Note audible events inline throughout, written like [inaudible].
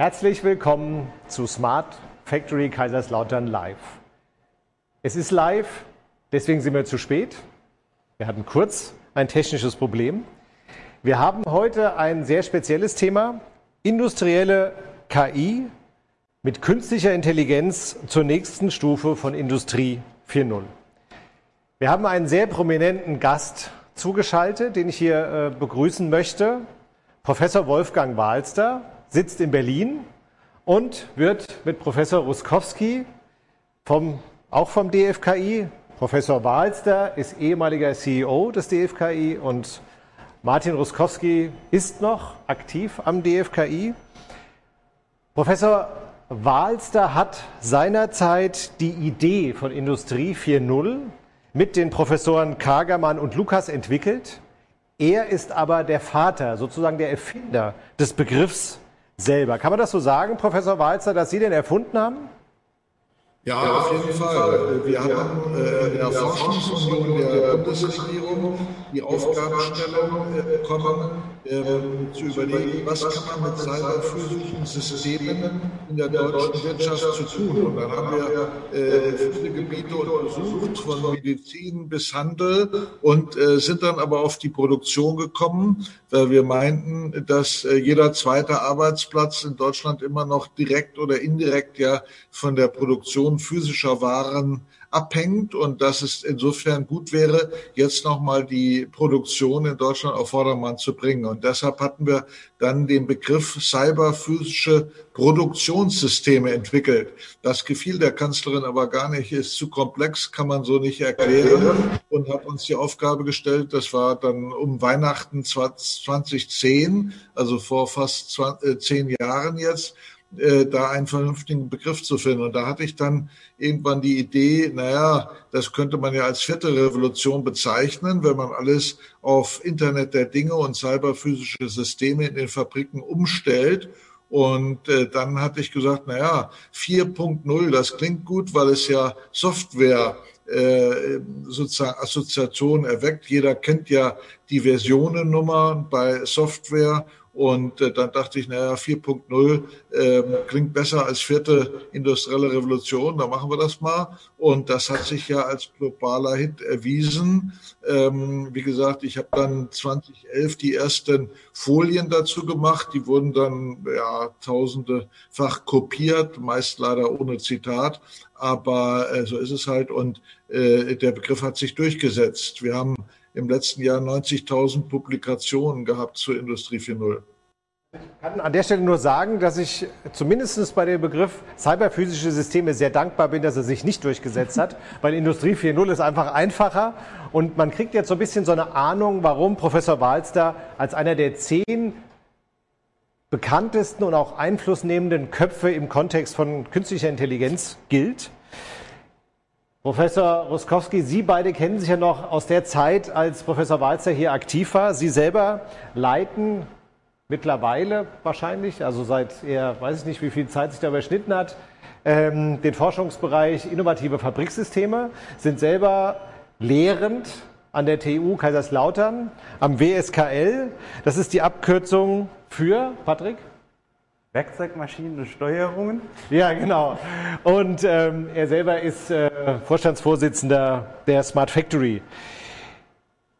Herzlich willkommen zu Smart Factory Kaiserslautern Live. Es ist live, deswegen sind wir zu spät. Wir hatten kurz ein technisches Problem. Wir haben heute ein sehr spezielles Thema, industrielle KI mit künstlicher Intelligenz zur nächsten Stufe von Industrie 4.0. Wir haben einen sehr prominenten Gast zugeschaltet, den ich hier äh, begrüßen möchte. Professor Wolfgang Wahlster sitzt in Berlin und wird mit Professor Ruskowski vom, auch vom DFKI, Professor Wahlster ist ehemaliger CEO des DFKI und Martin Ruskowski ist noch aktiv am DFKI. Professor Wahlster hat seinerzeit die Idee von Industrie 4.0 mit den Professoren Kagermann und Lukas entwickelt. Er ist aber der Vater, sozusagen der Erfinder des Begriffs selber. Kann man das so sagen, Professor Walzer, dass Sie den erfunden haben? Ja, ja, auf jeden Fall. Fall. Wir haben äh, in der Forschungsunion der Bundesregierung die Aufgabenstellung äh, bekommen, äh, zu überlegen, was kann man mit cyberphysischen Systemen in der deutschen Wirtschaft zu tun. Und dann haben wir äh, viele Gebiete untersucht, von Medizin bis Handel und äh, sind dann aber auf die Produktion gekommen, wir meinten, dass äh, jeder zweite Arbeitsplatz in Deutschland immer noch direkt oder indirekt ja von der Produktion physischer Waren abhängt und dass es insofern gut wäre, jetzt nochmal die Produktion in Deutschland auf Vordermann zu bringen. Und deshalb hatten wir dann den Begriff cyberphysische Produktionssysteme entwickelt. Das gefiel der Kanzlerin aber gar nicht, ist zu komplex, kann man so nicht erklären und hat uns die Aufgabe gestellt, das war dann um Weihnachten 2010, also vor fast äh, zehn Jahren jetzt, äh, da einen vernünftigen Begriff zu finden. Und da hatte ich dann irgendwann die Idee, naja, das könnte man ja als vierte Revolution bezeichnen, wenn man alles auf Internet der Dinge und cyberphysische Systeme in den Fabriken umstellt. Und äh, dann hatte ich gesagt, naja, 4.0, das klingt gut, weil es ja Software äh, sozusagen Assoziationen erweckt. Jeder kennt ja die Versionennummer bei Software und äh, dann dachte ich, naja, 4.0 äh, klingt besser als vierte industrielle Revolution, da machen wir das mal. Und das hat sich ja als globaler Hit erwiesen. Ähm, wie gesagt, ich habe dann 2011 die ersten Folien dazu gemacht. Die wurden dann ja tausendefach kopiert, meist leider ohne Zitat. Aber äh, so ist es halt. Und äh, der Begriff hat sich durchgesetzt. Wir haben im letzten Jahr 90.000 Publikationen gehabt zur Industrie 4.0. Ich kann an der Stelle nur sagen, dass ich zumindest bei dem Begriff cyberphysische Systeme sehr dankbar bin, dass er sich nicht durchgesetzt hat, [laughs] weil Industrie 4.0 ist einfach einfacher und man kriegt jetzt so ein bisschen so eine Ahnung, warum Professor Walster als einer der zehn bekanntesten und auch einflussnehmenden Köpfe im Kontext von künstlicher Intelligenz gilt. Professor Ruskowski, Sie beide kennen sich ja noch aus der Zeit, als Professor Walzer hier aktiv war. Sie selber leiten mittlerweile wahrscheinlich, also seit er, weiß ich nicht, wie viel Zeit sich da überschnitten hat, ähm, den Forschungsbereich innovative Fabriksysteme, sind selber lehrend an der TU Kaiserslautern, am WSKL. Das ist die Abkürzung für, Patrick? Werkzeugmaschinen und Steuerungen. Ja, genau. Und ähm, er selber ist äh, Vorstandsvorsitzender der Smart Factory.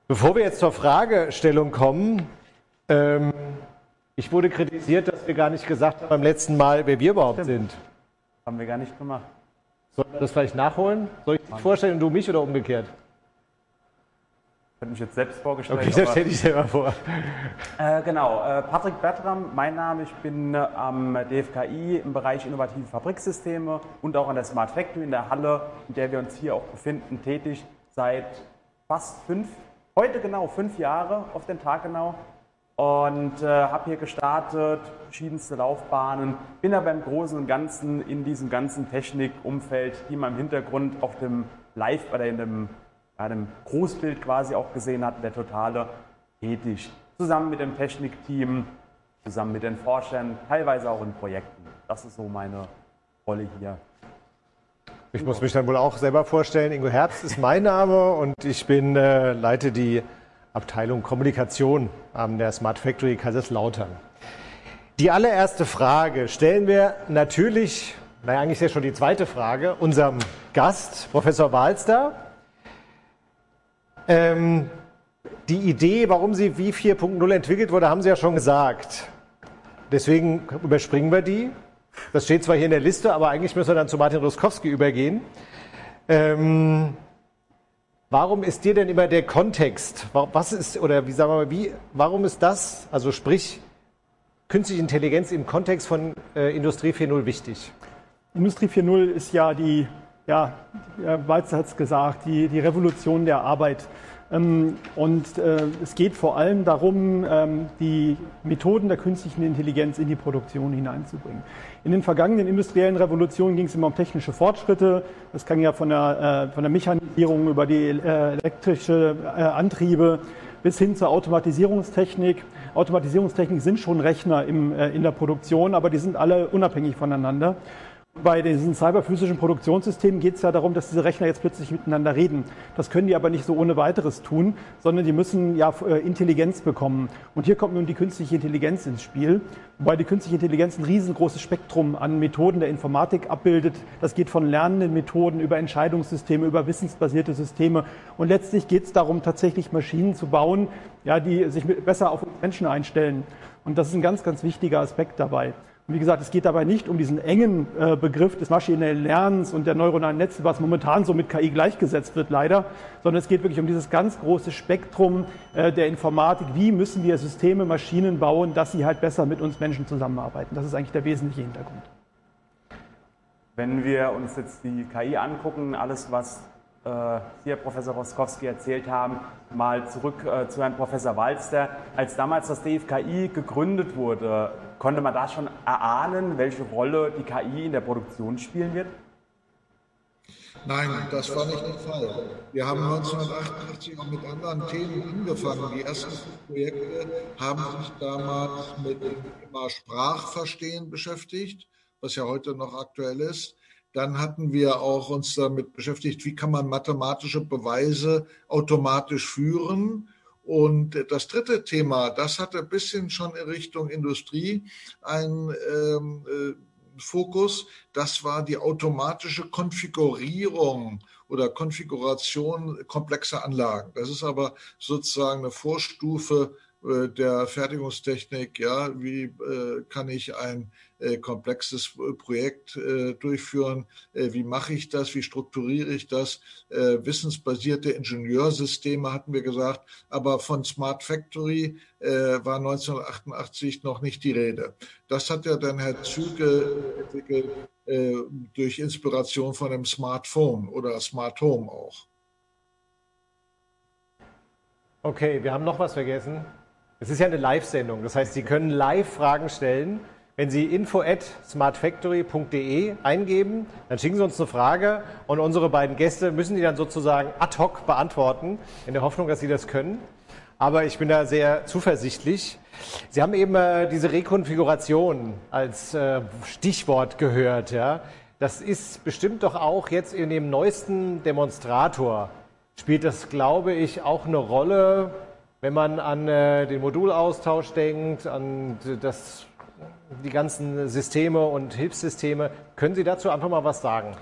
Bevor wir jetzt zur Fragestellung kommen, ähm, ich wurde kritisiert, dass wir gar nicht gesagt haben beim letzten Mal, wer wir überhaupt Stimmt. sind. Haben wir gar nicht gemacht. Sollen wir das vielleicht nachholen? Soll ich dich vorstellen und du mich oder umgekehrt? Ich hätte mich jetzt selbst vorgestellt. Okay, das stelle ich selber vor. Äh, genau, äh, Patrick Bertram, mein Name. Ich bin äh, am DFKI im Bereich innovative Fabriksysteme und auch an der Smart Factory in der Halle, in der wir uns hier auch befinden, tätig seit fast fünf, heute genau fünf Jahre auf den Tag genau. Und äh, habe hier gestartet, verschiedenste Laufbahnen, bin aber im Großen und Ganzen in diesem ganzen Technikumfeld, die man im Hintergrund auf dem Live oder in dem ja, dem Großbild quasi auch gesehen hat, der Totale tätig. Zusammen mit dem Technikteam, zusammen mit den Forschern, teilweise auch in Projekten. Das ist so meine Rolle hier. Ich muss mich dann wohl auch selber vorstellen. Ingo Herbst ist mein Name und ich bin, äh, leite die Abteilung Kommunikation an der Smart Factory Kaiserslautern. Die allererste Frage stellen wir natürlich, naja, eigentlich ist ja schon die zweite Frage, unserem Gast, Professor Walster. Ähm, die Idee, warum sie wie 4.0 entwickelt wurde, haben Sie ja schon gesagt. Deswegen überspringen wir die. Das steht zwar hier in der Liste, aber eigentlich müssen wir dann zu Martin Ruskowski übergehen. Ähm, warum ist dir denn immer der Kontext? Was ist, oder wie sagen wir mal, wie, warum ist das, also sprich, künstliche Intelligenz im Kontext von äh, Industrie 4.0 wichtig? Industrie 4.0 ist ja die, ja, Walzer hat es gesagt, die, die Revolution der Arbeit. Ähm, und äh, es geht vor allem darum, ähm, die Methoden der künstlichen Intelligenz in die Produktion hineinzubringen. In den vergangenen industriellen Revolutionen ging es immer um technische Fortschritte. Das kann ja von der, äh, von der Mechanisierung über die äh, elektrische Antriebe bis hin zur Automatisierungstechnik. Automatisierungstechnik sind schon Rechner in der Produktion, aber die sind alle unabhängig voneinander. Bei diesen cyberphysischen Produktionssystemen geht es ja darum, dass diese Rechner jetzt plötzlich miteinander reden. Das können die aber nicht so ohne weiteres tun, sondern die müssen ja äh, Intelligenz bekommen. Und hier kommt nun die künstliche Intelligenz ins Spiel, wobei die künstliche Intelligenz ein riesengroßes Spektrum an Methoden der Informatik abbildet. Das geht von lernenden Methoden über Entscheidungssysteme, über wissensbasierte Systeme. Und letztlich geht es darum, tatsächlich Maschinen zu bauen, ja, die sich besser auf Menschen einstellen. Und das ist ein ganz, ganz wichtiger Aspekt dabei. Und wie gesagt, es geht dabei nicht um diesen engen äh, Begriff des maschinellen Lernens und der neuronalen Netze, was momentan so mit KI gleichgesetzt wird, leider, sondern es geht wirklich um dieses ganz große Spektrum äh, der Informatik. Wie müssen wir Systeme, Maschinen bauen, dass sie halt besser mit uns Menschen zusammenarbeiten? Das ist eigentlich der wesentliche Hintergrund. Wenn wir uns jetzt die KI angucken, alles, was Sie, Herr Professor Roskowski, erzählt haben, mal zurück äh, zu Herrn Professor Walster. Als damals das DFKI gegründet wurde, konnte man da schon erahnen, welche Rolle die KI in der Produktion spielen wird? Nein, das war nicht der Fall. Wir haben 1988 auch mit anderen Themen angefangen. Die ersten Projekte haben sich damals mit dem Thema Sprachverstehen beschäftigt, was ja heute noch aktuell ist. Dann hatten wir auch uns damit beschäftigt, wie kann man mathematische Beweise automatisch führen. Und das dritte Thema, das hatte ein bisschen schon in Richtung Industrie ein ähm, äh, Fokus, das war die automatische Konfigurierung oder Konfiguration komplexer Anlagen. Das ist aber sozusagen eine Vorstufe der Fertigungstechnik, ja, wie äh, kann ich ein äh, komplexes Projekt äh, durchführen, äh, wie mache ich das, wie strukturiere ich das, äh, wissensbasierte Ingenieursysteme hatten wir gesagt, aber von Smart Factory war 1988 noch nicht die Rede. Das hat ja dann Herr Züge entwickelt durch Inspiration von dem Smartphone oder Smart Home auch. Okay, wir haben noch was vergessen. Es ist ja eine Live-Sendung, das heißt, Sie können live Fragen stellen. Wenn Sie info at smartfactory.de eingeben, dann schicken Sie uns eine Frage und unsere beiden Gäste müssen die dann sozusagen ad hoc beantworten, in der Hoffnung, dass Sie das können. Aber ich bin da sehr zuversichtlich. Sie haben eben äh, diese Rekonfiguration als äh, Stichwort gehört. Ja? Das ist bestimmt doch auch jetzt in dem neuesten Demonstrator, spielt das, glaube ich, auch eine Rolle wenn man an äh, den Modulaustausch denkt, an das, die ganzen Systeme und Hilfssysteme, können Sie dazu einfach mal was sagen?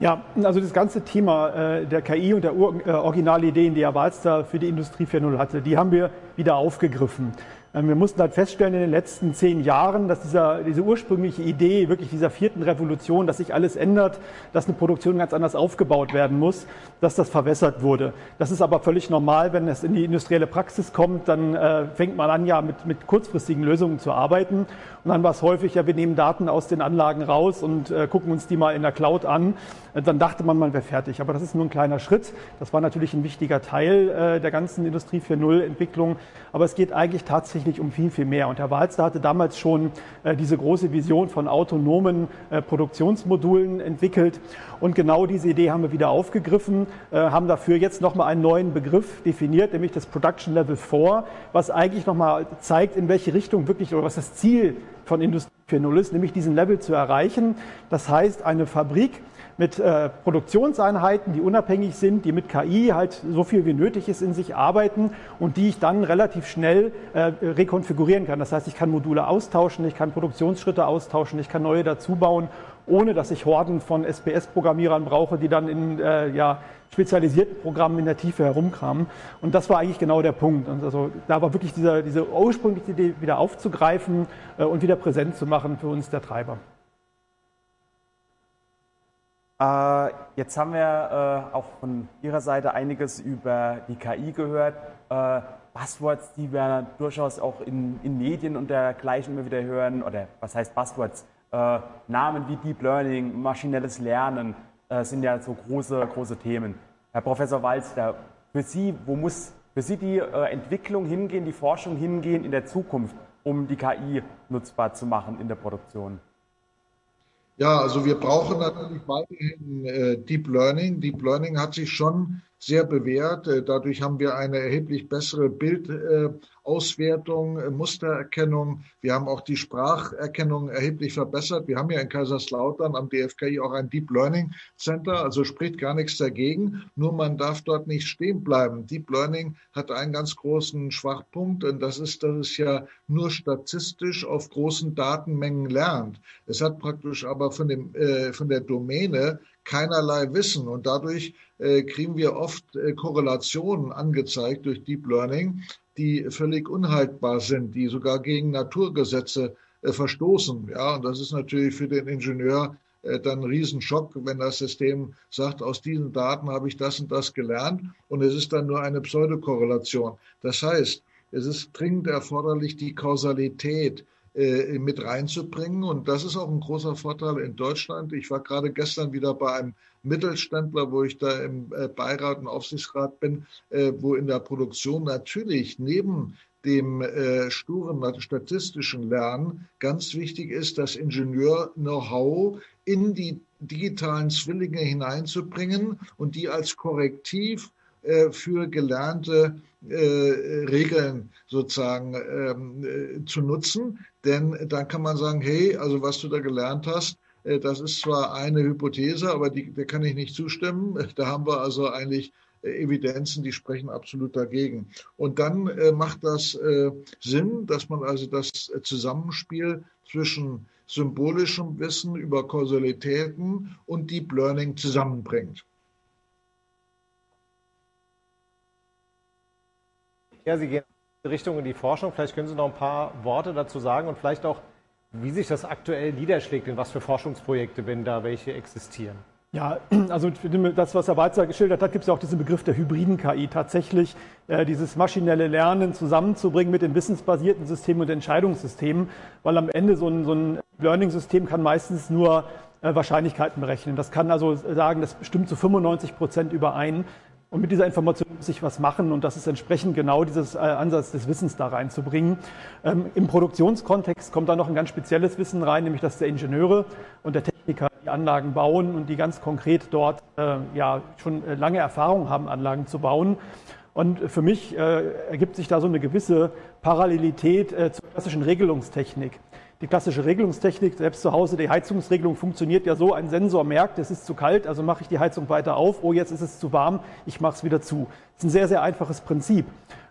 Ja, also das ganze Thema äh, der KI und der äh, Originalideen, die Herr Walster für die Industrie 4.0 hatte, die haben wir wieder aufgegriffen. Ähm, wir mussten halt feststellen in den letzten zehn Jahren, dass dieser, diese ursprüngliche Idee wirklich dieser vierten Revolution, dass sich alles ändert, dass eine Produktion ganz anders aufgebaut werden muss, dass das verwässert wurde. Das ist aber völlig normal, wenn es in die industrielle Praxis kommt, dann äh, fängt man an, ja, mit, mit kurzfristigen Lösungen zu arbeiten. Und dann war es häufig, ja, wir nehmen Daten aus den Anlagen raus und äh, gucken uns die mal in der Cloud an. Äh, dann dachte man, man wäre fertig. Aber das ist nur ein kleiner Schritt. Das war natürlich ein wichtiger Teil äh, der ganzen Industrie 4.0 Entwicklung. Aber es geht eigentlich tatsächlich um viel, viel mehr. Und Herr Walzer hatte damals schon äh, diese große Vision von autonomen äh, Produktionsmodulen entwickelt. Und genau diese Idee haben wir wieder aufgegriffen, äh, haben dafür jetzt nochmal einen neuen Begriff definiert, nämlich das Production Level 4, was eigentlich nochmal zeigt, in welche Richtung wirklich oder was das Ziel von Industrie 4.0 ist, nämlich diesen Level zu erreichen. Das heißt, eine Fabrik mit äh, Produktionseinheiten, die unabhängig sind, die mit KI halt so viel wie nötig ist in sich arbeiten und die ich dann relativ schnell äh, rekonfigurieren kann. Das heißt, ich kann Module austauschen, ich kann Produktionsschritte austauschen, ich kann neue dazubauen, ohne dass ich Horden von SPS-Programmierern brauche, die dann in äh, ja, spezialisierten Programmen in der Tiefe herumkramen. Und das war eigentlich genau der Punkt. Und also da war wirklich diese, diese ursprüngliche Idee wieder aufzugreifen äh, und wieder präsent zu machen für uns der Treiber. Äh, jetzt haben wir äh, auch von Ihrer Seite einiges über die KI gehört. Äh, Buzzwords, die wir durchaus auch in, in, Medien und dergleichen immer wieder hören, oder was heißt Buzzwords? Namen wie Deep Learning, maschinelles Lernen sind ja so große, große Themen. Herr Professor Walster, für Sie, wo muss für Sie die Entwicklung hingehen, die Forschung hingehen in der Zukunft, um die KI nutzbar zu machen in der Produktion? Ja, also wir brauchen natürlich weiterhin äh, Deep Learning. Deep Learning hat sich schon sehr bewährt. Äh, dadurch haben wir eine erheblich bessere Bildauswertung, äh, Mustererkennung. Wir haben auch die Spracherkennung erheblich verbessert. Wir haben ja in Kaiserslautern am DFKI auch ein Deep Learning Center, also spricht gar nichts dagegen. Nur man darf dort nicht stehen bleiben. Deep Learning hat einen ganz großen Schwachpunkt und das ist, dass es ja nur statistisch auf großen Datenmengen lernt. Es hat praktisch aber von, dem, äh, von der Domäne keinerlei Wissen und dadurch äh, kriegen wir oft äh, Korrelationen angezeigt durch Deep Learning, die völlig unhaltbar sind, die sogar gegen Naturgesetze äh, verstoßen. Ja, und das ist natürlich für den Ingenieur äh, dann ein Riesenschock, wenn das System sagt, aus diesen Daten habe ich das und das gelernt und es ist dann nur eine Pseudokorrelation. Das heißt, es ist dringend erforderlich, die Kausalität mit reinzubringen. Und das ist auch ein großer Vorteil in Deutschland. Ich war gerade gestern wieder bei einem Mittelständler, wo ich da im äh, Beirat und Aufsichtsrat bin, äh, wo in der Produktion natürlich neben dem äh, sturen statistischen Lernen ganz wichtig ist, das Ingenieur-Know-how in die digitalen Zwillinge hineinzubringen und die als Korrektiv äh, für gelernte äh, Regeln sozusagen ähm, äh, zu nutzen. Denn dann kann man sagen, hey, also was du da gelernt hast, äh, das ist zwar eine Hypothese, aber die, der kann ich nicht zustimmen. [laughs] Da haben wir also eigentlich Evidenzen, die sprechen absolut dagegen. Und dann äh, macht das äh, Sinn, dass man also das Zusammenspiel zwischen symbolischem Wissen über Kausalitäten und Deep Learning zusammenbringt. Ja, Sie gehen in Richtung in die Forschung. Vielleicht können Sie noch ein paar Worte dazu sagen und vielleicht auch, wie sich das aktuell niederschlägt, in was für Forschungsprojekte, wenn da welche existieren. Ja, [clears throat] also das, was Herr Walzer geschildert hat, gibt es ja auch diesen Begriff der hybriden KI. Tatsächlich äh, dieses maschinelle Lernen zusammenzubringen mit den wissensbasierten Systemen und Entscheidungssystemen, weil am Ende so ein, so ein Learning-System kann meistens nur äh, Wahrscheinlichkeiten berechnen. Das kann also sagen, das stimmt zu 95 Prozent überein. Und mit dieser Information muss ich was machen und das ist entsprechend genau dieses äh, Ansatz des Wissens da reinzubringen. Ähm, Im Produktionskontext kommt da noch ein ganz spezielles Wissen rein, nämlich dass der Ingenieure und der Techniker die Anlagen bauen und die ganz konkret dort äh, ja schon äh, lange Erfahrung haben, Anlagen zu bauen. Und für mich äh, ergibt sich da so eine gewisse Parallelität äh, zur klassischen Regelungstechnik. Die klassische Regelungstechnik, selbst zu Hause, die Heizungsregelung funktioniert ja so, ein Sensor merkt, es ist zu kalt, also mache ich die Heizung weiter auf, oh, jetzt ist es zu warm, ich mache es wieder zu. Das ist ein sehr, sehr einfaches Prinzip.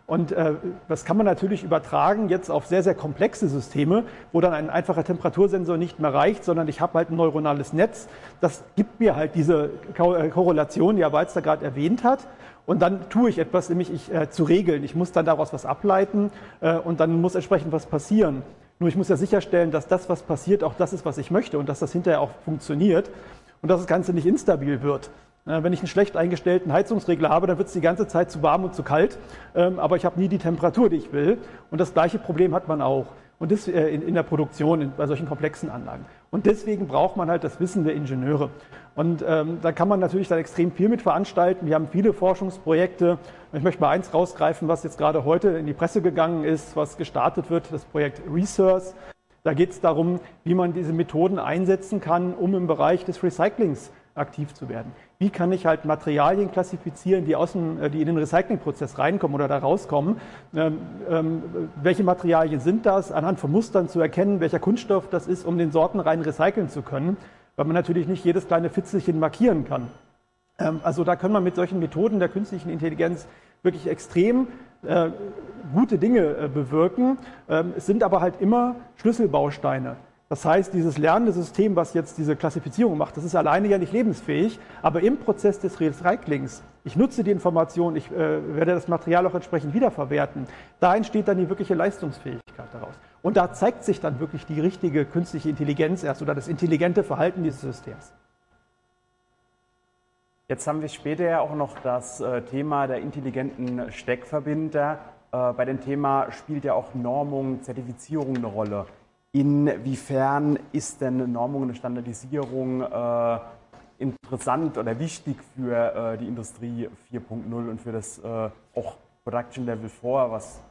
Und äh, das kann man natürlich übertragen jetzt auf sehr, sehr komplexe Systeme, wo dann ein einfacher Temperatursensor nicht mehr reicht, sondern ich habe halt ein neuronales Netz. Das gibt mir halt diese äh, Korrelation, die Herr Walzer gerade erwähnt hat. Und dann tue ich etwas, nämlich ich, äh, zu regeln. Ich muss dann daraus was ableiten äh, und dann muss entsprechend was passieren. Nur ich muss ja sicherstellen, dass das, was passiert, auch das ist, was ich möchte und dass das hinterher auch funktioniert und dass das Ganze nicht instabil wird. Wenn ich einen schlecht eingestellten Heizungsregler habe, dann wird es die ganze Zeit zu warm und zu kalt, ähm, aber ich habe nie die Temperatur, die ich will. Und das gleiche Problem hat man auch und das äh, in, der Produktion bei solchen komplexen Anlagen. Und deswegen braucht man halt das Wissen der Ingenieure. Und ähm, da kann man natürlich dann extrem viel mit veranstalten. Wir haben viele Forschungsprojekte. Ich möchte mal eins rausgreifen, was jetzt gerade heute in die Presse gegangen ist, was gestartet wird, das Projekt Research. Da geht es darum, wie man diese Methoden einsetzen kann, um im Bereich des Recyclings aktiv zu werden. Wie kann ich halt Materialien klassifizieren, die, aus dem, äh, die in den Recyclingprozess reinkommen oder da rauskommen? Ähm, ähm, welche Materialien sind das? Anhand von Mustern zu erkennen, welcher Kunststoff das ist, um den Sorten rein recyceln zu können. weil man natürlich nicht jedes kleine Fitzelchen markieren kann. Ähm, also da kann man mit solchen Methoden der künstlichen Intelligenz wirklich extrem äh, gute Dinge äh, bewirken. Ähm, es sind aber halt immer Schlüsselbausteine. Das heißt, dieses lernende System, was jetzt diese Klassifizierung macht, das ist alleine ja nicht lebensfähig, aber im Prozess des Recyclings, ich nutze die Information, ich äh, werde das Material auch entsprechend wiederverwerten, da entsteht dann die wirkliche Leistungsfähigkeit daraus. Und da zeigt sich dann wirklich die richtige künstliche Intelligenz erst oder das intelligente Verhalten dieses Systems. Jetzt haben wir später ja auch noch das äh, Thema der intelligenten Steckverbinder. Äh, bei dem Thema spielt ja auch Normung, Zertifizierung eine Rolle. Inwiefern ist denn Normung und Standardisierung äh, interessant oder wichtig für äh, die Industrie 4.0 und für das äh, auch Production Level 4, was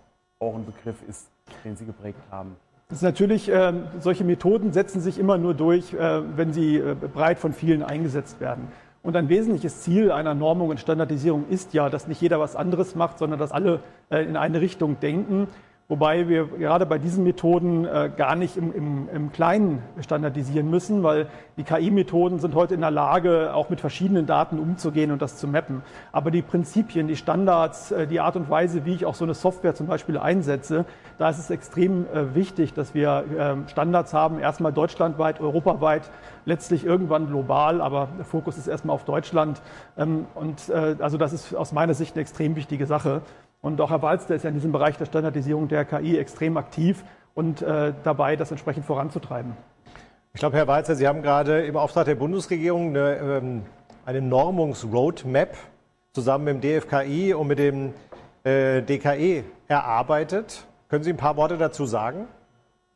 auch ein Begriff ist, den Sie geprägt haben? Das ist natürlich, äh, solche Methoden setzen sich immer nur durch, äh, wenn sie äh, breit von vielen eingesetzt werden. Und ein wesentliches Ziel einer Normung und Standardisierung ist ja, dass nicht jeder was anderes macht, sondern dass alle in eine Richtung denken. Wobei wir gerade bei diesen Methoden äh, gar nicht im, im, im Kleinen standardisieren müssen, weil die KI-Methoden sind heute in der Lage, auch mit verschiedenen Daten umzugehen und das zu mappen. Aber die Prinzipien, die Standards, äh, die Art und Weise, wie ich auch so eine Software zum Beispiel einsetze, da ist es extrem äh, wichtig, dass wir äh, Standards haben, erstmal deutschlandweit, europaweit, letztlich irgendwann global, aber der Fokus ist erstmal auf Deutschland. Ähm, und äh, also das ist aus meiner Sicht eine extrem wichtige Sache. Und auch Herr Walster ist ja in diesem Bereich der Standardisierung der KI extrem aktiv und äh, dabei, das entsprechend voranzutreiben. Ich glaube, Herr Walzer, Sie haben gerade im Auftrag der Bundesregierung eine, ähm, eine Normungs-Roadmap zusammen mit dem DFKI und mit dem äh, DKE erarbeitet. Können Sie ein paar Worte dazu sagen?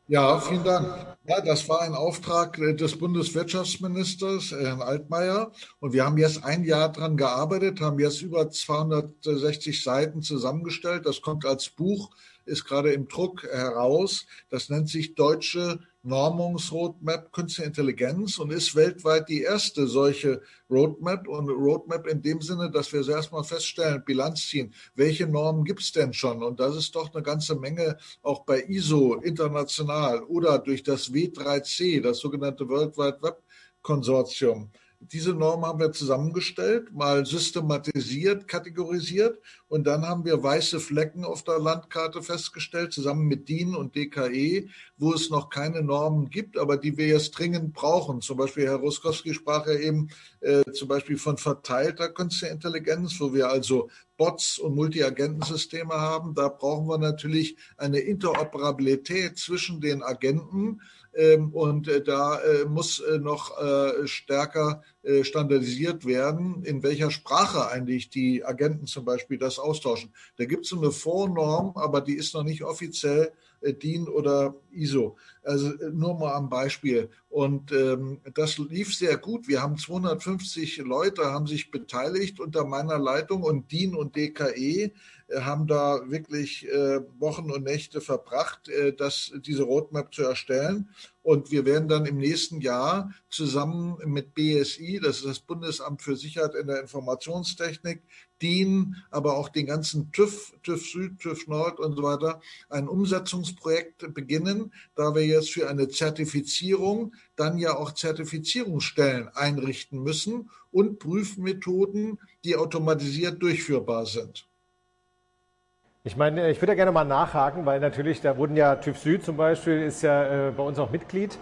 Ja, vielen Dank. Ja, das war ein Auftrag äh, des Bundeswirtschaftsministers, Herrn Altmaier. Und wir haben jetzt ein Jahr dran gearbeitet, haben jetzt über 260 Seiten zusammengestellt. Das kommt als Buch, ist gerade im Druck heraus. Das nennt sich Deutsche Normungsroadmap Künstliche Intelligenz und ist weltweit die erste solche Roadmap und Roadmap in dem Sinne, dass wir erstmal feststellen, Bilanz ziehen, welche Normen gibt es denn schon? Und das ist doch eine ganze Menge auch bei ISO international oder durch das W3C, das sogenannte World Wide Web Konsortium. Diese Norm haben wir zusammengestellt, mal systematisiert, kategorisiert und dann haben wir weiße Flecken auf der Landkarte festgestellt, zusammen mit DIN und DKE, wo es noch keine Normen gibt, aber die wir jetzt dringend brauchen. Zum Beispiel Herr Ruskowski sprach ja eben äh, zum Beispiel von verteilter künstlicher Intelligenz, wo wir also Bots und Multiagentensysteme haben. Da brauchen wir natürlich eine Interoperabilität zwischen den Agenten und äh, da äh, muss äh, noch stärker standardisiert werden, in welcher Sprache eigentlich die Agenten zum Beispiel das austauschen. Da gibt es so eine Vornorm, aber die ist noch nicht offiziell DIN oder ISO. Also nur mal am Beispiel. Und ähm, das lief sehr gut. Wir haben 250 Leute haben sich beteiligt unter meiner Leitung und DIN und DKE haben da wirklich äh, Wochen und Nächte verbracht, äh, das, diese Roadmap zu erstellen. Und wir werden dann im nächsten Jahr zusammen mit BSI, das ist das Bundesamt für Sicherheit in der Informationstechnik, DIN, aber auch den ganzen TÜV, TÜV Süd, TÜV Nord und so weiter, ein Umsetzungsprojekt beginnen, da wir jetzt für eine Zertifizierung dann ja auch Zertifizierungsstellen einrichten müssen und Prüfmethoden, die automatisiert durchführbar sind. Ich meine, ich würde ja gerne mal nachhaken, weil natürlich, da wurden ja TÜV Süd zum Beispiel, ist ja äh, bei uns auch Mitglied.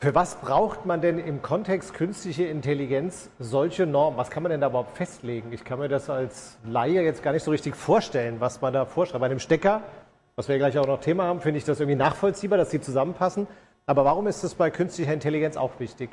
Für was braucht man denn im Kontext künstliche Intelligenz solche Normen? Was kann man denn da überhaupt festlegen? Ich kann mir das als Laie jetzt gar nicht so richtig vorstellen, was man da vorschreibt. Bei einem Stecker, was wir gleich auch noch Thema haben, finde ich das irgendwie nachvollziehbar, dass die zusammenpassen. Aber warum ist das bei künstlicher Intelligenz auch wichtig?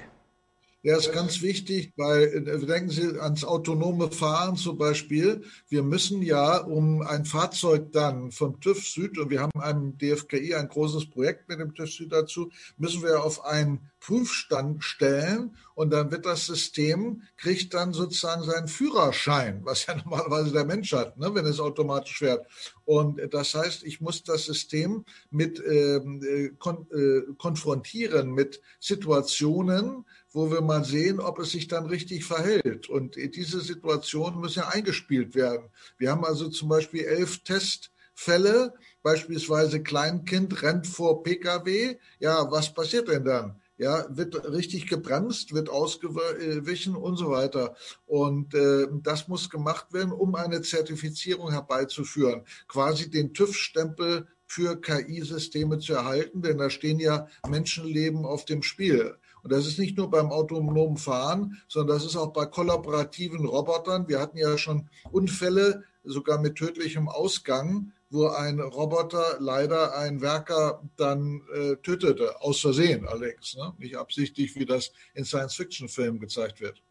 Ja, ist ganz wichtig, weil äh, denken Sie ans autonome Fahren zum Beispiel. Wir müssen ja, um ein Fahrzeug dann vom TÜV Süd, und wir haben einem DFKI ein großes Projekt mit dem TÜV Süd dazu, müssen wir auf einen Prüfstand stellen und dann wird das System, kriegt dann sozusagen seinen Führerschein, was ja [laughs] normalerweise der Mensch hat, ne, wenn es automatisch fährt. Und das heißt, ich muss das System mit ähm, äh, kon äh, konfrontieren mit Situationen, wo wir mal sehen, ob es sich dann richtig verhält. Und diese Situationen müssen ja eingespielt werden. Wir haben also zum Beispiel elf Testfälle, beispielsweise Kleinkind rennt vor Pkw. Ja, was passiert denn dann? ja, wird richtig gebremst, wird ausgewichen und so weiter. Und äh, das muss gemacht werden, um eine Zertifizierung herbeizuführen, quasi den TÜV-Stempel für KI-Systeme zu erhalten, denn da stehen ja Menschenleben auf dem Spiel. Und das ist nicht nur beim autonomen Fahren, sondern das ist auch bei kollaborativen Robotern. Wir hatten ja schon Unfälle, sogar mit tödlichem Ausgang, wo ein Roboter leider einen Werker dann äh, tötete, aus Versehen allerdings, ne? nicht absichtlich, wie das in Science-Fiction-Filmen gezeigt wird.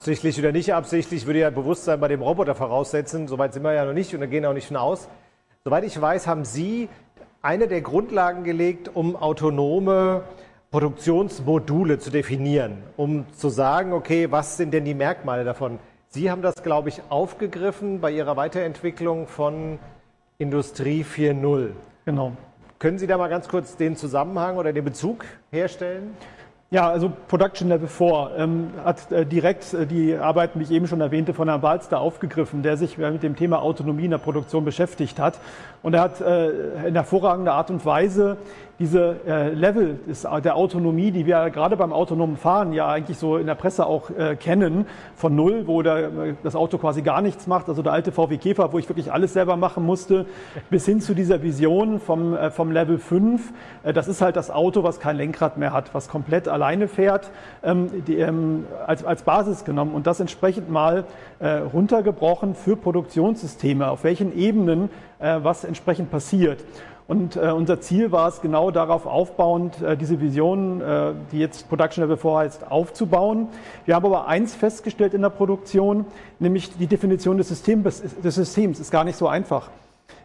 Absichtlich oder nicht absichtlich würde ja Bewusstsein bei dem Roboter voraussetzen. Soweit sind wir ja noch nicht und da gehen auch nicht von aus. Soweit ich weiß, haben Sie eine der Grundlagen gelegt, um autonome Produktionsmodule zu definieren, um zu sagen, okay, was sind denn die Merkmale davon? Sie haben das, glaube ich, aufgegriffen bei Ihrer Weiterentwicklung von Industrie 4.0. Genau. Können Sie da mal ganz kurz den Zusammenhang oder den Bezug herstellen? Ja, also Production Level 4 ähm, hat äh, direkt äh, die Arbeit, die ich eben schon erwähnte, von Herrn Balster aufgegriffen, der sich äh, mit dem Thema Autonomie in der Produktion beschäftigt hat. Und er hat äh, in hervorragender Art und Weise diese äh, Level der Autonomie, die wir gerade beim autonomen Fahren ja eigentlich so in der Presse auch äh, kennen, von null, wo der, das Auto quasi gar nichts macht, also der alte VW Käfer, wo ich wirklich alles selber machen musste, bis hin zu dieser Vision vom, vom Level 5. Äh, das ist halt das Auto, was kein Lenkrad mehr hat, was komplett alleine fährt, ähm, die, ähm, als, als Basis genommen und das entsprechend mal runtergebrochen für Produktionssysteme, auf welchen Ebenen was entsprechend passiert. Und äh, unser Ziel war es, genau darauf aufbauend, äh, diese Vision, äh, die jetzt Production Level 4 heißt, aufzubauen. Wir haben aber eins festgestellt in der Produktion, nämlich die Definition des Systems, des Systems ist gar nicht so einfach.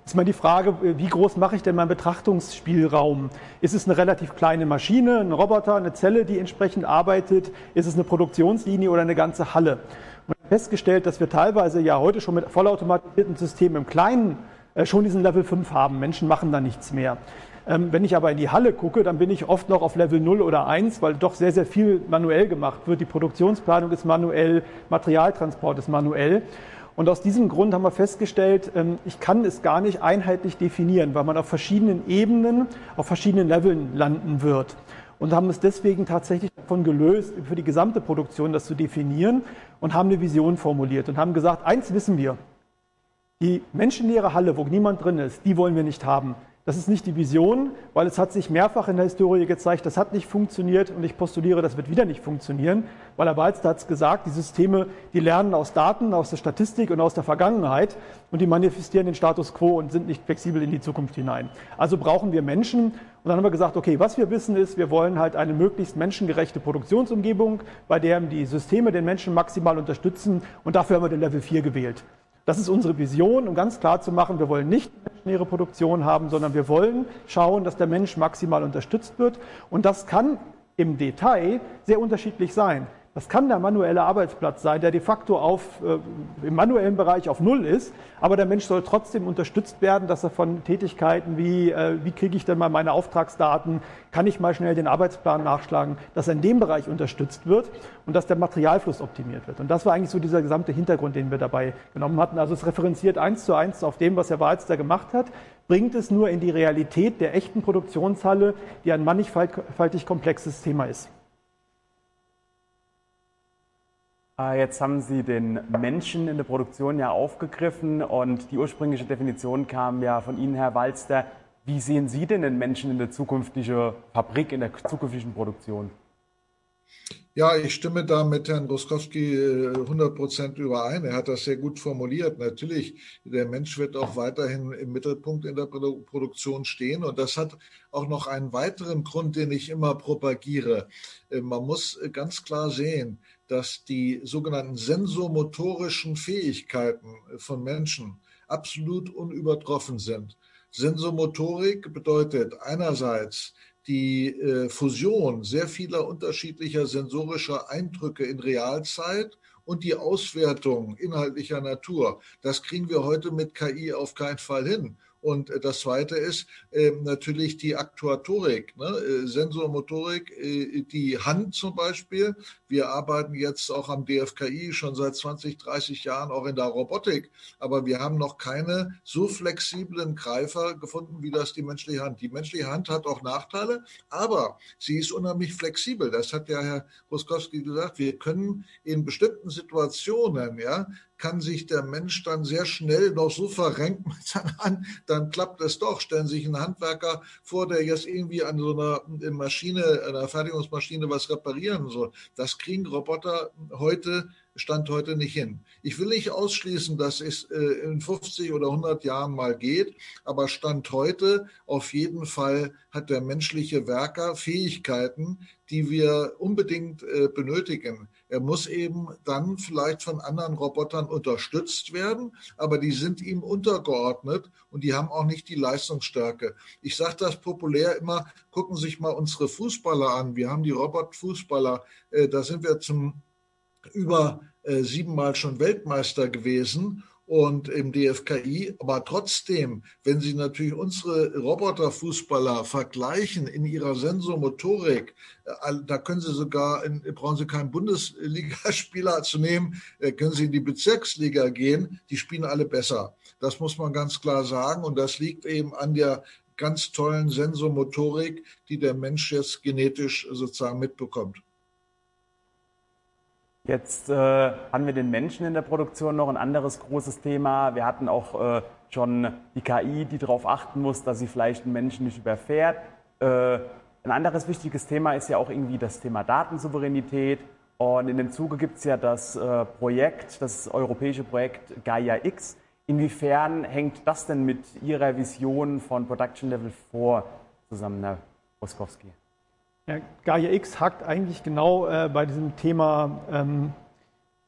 Ist mal die Frage, wie groß mache ich denn meinen Betrachtungsspielraum? Ist es eine relativ kleine Maschine, ein Roboter, eine Zelle, die entsprechend arbeitet? Ist es eine Produktionslinie oder eine ganze Halle? Und festgestellt, dass wir teilweise ja heute schon mit vollautomatisierten Systemen im Kleinen äh, schon diesen Level 5 haben. Menschen machen da nichts mehr. Ähm, wenn ich aber in die Halle gucke, dann bin ich oft noch auf Level 0 oder 1, weil doch sehr, sehr viel manuell gemacht wird. Die Produktionsplanung ist manuell, Materialtransport ist manuell. Und aus diesem Grund haben wir festgestellt, ähm, ich kann es gar nicht einheitlich definieren, weil man auf verschiedenen Ebenen, auf verschiedenen Leveln landen wird. Und haben es deswegen tatsächlich davon gelöst, für die gesamte Produktion das zu definieren und haben eine Vision formuliert und haben gesagt, eins wissen wir, die menschenleere Halle, wo niemand drin ist, die wollen wir nicht haben. Das ist nicht die Vision, weil es hat sich mehrfach in der Historie gezeigt, das hat nicht funktioniert und ich postuliere, das wird wieder nicht funktionieren, weil Herr Balster hat es gesagt, die Systeme, die lernen aus Daten, aus der Statistik und aus der Vergangenheit und die manifestieren den Status quo und sind nicht flexibel in die Zukunft hinein. Also brauchen wir Menschen und dann haben wir gesagt, okay, was wir wissen ist, wir wollen halt eine möglichst menschengerechte Produktionsumgebung, bei der die Systeme den Menschen maximal unterstützen und dafür haben wir den Level 4 gewählt. Das ist unsere Vision, um ganz klar zu machen, wir wollen nicht menschenleere Produktion haben, sondern wir wollen schauen, dass der Mensch maximal unterstützt wird. Und das kann im Detail sehr unterschiedlich sein. Das kann der manuelle Arbeitsplatz sein, der de facto auf, äh, im manuellen Bereich auf Null ist, aber der Mensch soll trotzdem unterstützt werden, dass er von Tätigkeiten wie, äh, wie kriege ich denn mal meine Auftragsdaten, kann ich mal schnell den Arbeitsplan nachschlagen, dass er in dem Bereich unterstützt wird und dass der Materialfluss optimiert wird. Und das war eigentlich so dieser gesamte Hintergrund, den wir dabei genommen hatten. Also es referenziert eins zu eins auf dem, was Herr Walster gemacht hat, bringt es nur in die Realität der echten Produktionshalle, die ein mannigfaltig komplexes Thema ist. Äh, jetzt haben Sie den Menschen in der Produktion ja aufgegriffen und die ursprüngliche Definition kam ja von Ihnen, Herr Walster. Wie sehen Sie denn den Menschen in der zukünftigen Fabrik, in der zukünftigen Produktion? Ja, ich stimme da mit Herrn Roskowski 100 äh, Prozent überein. Er hat das sehr gut formuliert. Natürlich, der Mensch wird auch weiterhin im Mittelpunkt in der Produktion stehen. Und das hat auch noch einen weiteren Grund, den ich immer propagiere. Äh, man muss ganz klar sehen, dass die sogenannten sensomotorischen Fähigkeiten von Menschen absolut unübertroffen sind. Sensomotorik bedeutet einerseits die äh, Fusion sehr vieler unterschiedlicher sensorischer Eindrücke in Realzeit und die Auswertung inhaltlicher Natur. Das kriegen wir heute mit KI auf keinen Fall hin. Und äh, das Zweite ist äh, natürlich die Aktuatorik, ne? Äh, Sensormotorik, äh, die Hand zum Beispiel. Wir arbeiten jetzt auch am DFKI schon seit 20, 30 Jahren auch in der Robotik, aber wir haben noch keine so flexiblen Greifer gefunden, wie das die menschliche Hand. Die menschliche Hand hat auch Nachteile, aber sie ist unheimlich flexibel. Das hat ja Herr Ruskowski gesagt. Wir können in bestimmten Situationen, ja, kann sich der Mensch dann sehr schnell noch so verrenken mit seiner Hand, dann klappt es doch. Stellen sich einen Handwerker vor, der jetzt irgendwie an so einer Maschine, einer Fertigungsmaschine was reparieren soll. Das kriegen Roboter heute Stand heute nicht hin. Ich will nicht ausschließen, dass es äh, in 50 oder 100 Jahren mal geht, aber Stand heute auf jeden Fall hat der menschliche Werker Fähigkeiten, die wir unbedingt äh, benötigen. Er muss eben dann vielleicht von anderen Robotern unterstützt werden, aber die sind ihm untergeordnet und die haben auch nicht die Leistungsstärke. Ich sage das populär immer, gucken Sie sich mal unsere Fußballer an. Wir haben die Robotfußballer, äh, da sind wir zum über äh, siebenmal schon Weltmeister gewesen und im DFKI. Aber trotzdem, wenn Sie natürlich unsere Roboterfußballer vergleichen in ihrer Sensormotorik, äh, da können Sie sogar, in, brauchen Sie keinen Bundesligaspieler zu nehmen, äh, können Sie in die Bezirksliga gehen, die spielen alle besser. Das muss man ganz klar sagen und das liegt eben an der ganz tollen Sensormotorik, die der Mensch jetzt genetisch sozusagen mitbekommt. Jetzt äh, haben wir den Menschen in der Produktion noch ein anderes großes Thema. Wir hatten auch äh, schon die KI, die darauf achten muss, dass sie vielleicht einen Menschen nicht überfährt. Äh, ein anderes wichtiges Thema ist ja auch irgendwie das Thema Datensouveränität. Und in dem Zuge gibt es ja das äh, Projekt, das europäische Projekt Gaia X. Inwiefern hängt das denn mit Ihrer Vision von Production Level 4 zusammen, Herr Oskowski? Ja, Gaia X hakt eigentlich genau äh, bei diesem Thema ähm,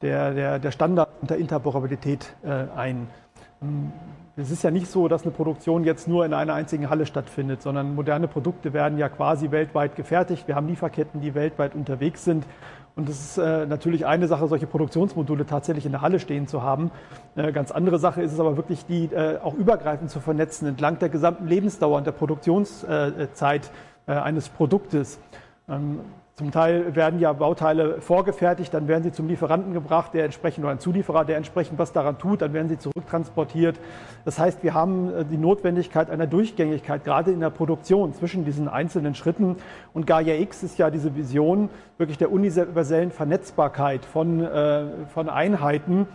der, der, der Standard und der Interoperabilität äh, ein. Ähm, es ist ja nicht so, dass eine Produktion jetzt nur in einer einzigen Halle stattfindet, sondern moderne Produkte werden ja quasi weltweit gefertigt. Wir haben Lieferketten, die weltweit unterwegs sind. Und es ist äh, natürlich eine Sache, solche Produktionsmodule tatsächlich in der Halle stehen zu haben. Äh, ganz andere Sache ist es aber wirklich, die äh, auch übergreifend zu vernetzen, entlang der gesamten Lebensdauer und der Produktionszeit eines Produktes. Ähm, zum Teil werden ja Bauteile vorgefertigt, dann werden sie zum Lieferanten gebracht, der entsprechend oder ein Zulieferer, der entsprechend was daran tut, dann werden sie zurücktransportiert. Das heißt, wir haben äh, die Notwendigkeit einer Durchgängigkeit, gerade in der Produktion zwischen diesen einzelnen Schritten. Und Gaia X ist ja diese Vision wirklich der universellen Vernetzbarkeit von, äh, von Einheiten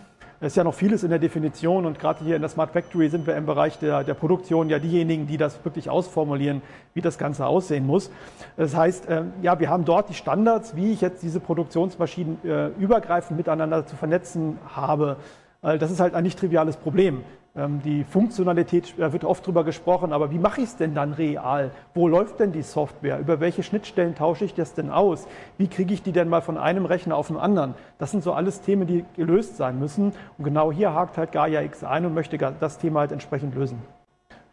es ist ja noch vieles in der Definition und gerade hier in der Smart Factory sind wir im Bereich der, der Produktion ja diejenigen, die das wirklich ausformulieren, wie das Ganze aussehen muss. Das heißt, äh, ja, wir haben dort die Standards, wie ich jetzt diese Produktionsmaschinen äh, übergreifend miteinander zu vernetzen habe. Das ist halt ein nicht triviales Problem. Ähm, die Funktionalität, da wird oft drüber gesprochen, aber wie mache ich es denn dann real? Wo läuft denn die Software? Über welche Schnittstellen tausche ich das denn aus? Wie kriege ich die denn mal von einem Rechner auf den anderen? Das sind so alles Themen, die gelöst sein müssen. Und genau hier hakt halt Gaia X ein und möchte das Thema halt entsprechend lösen.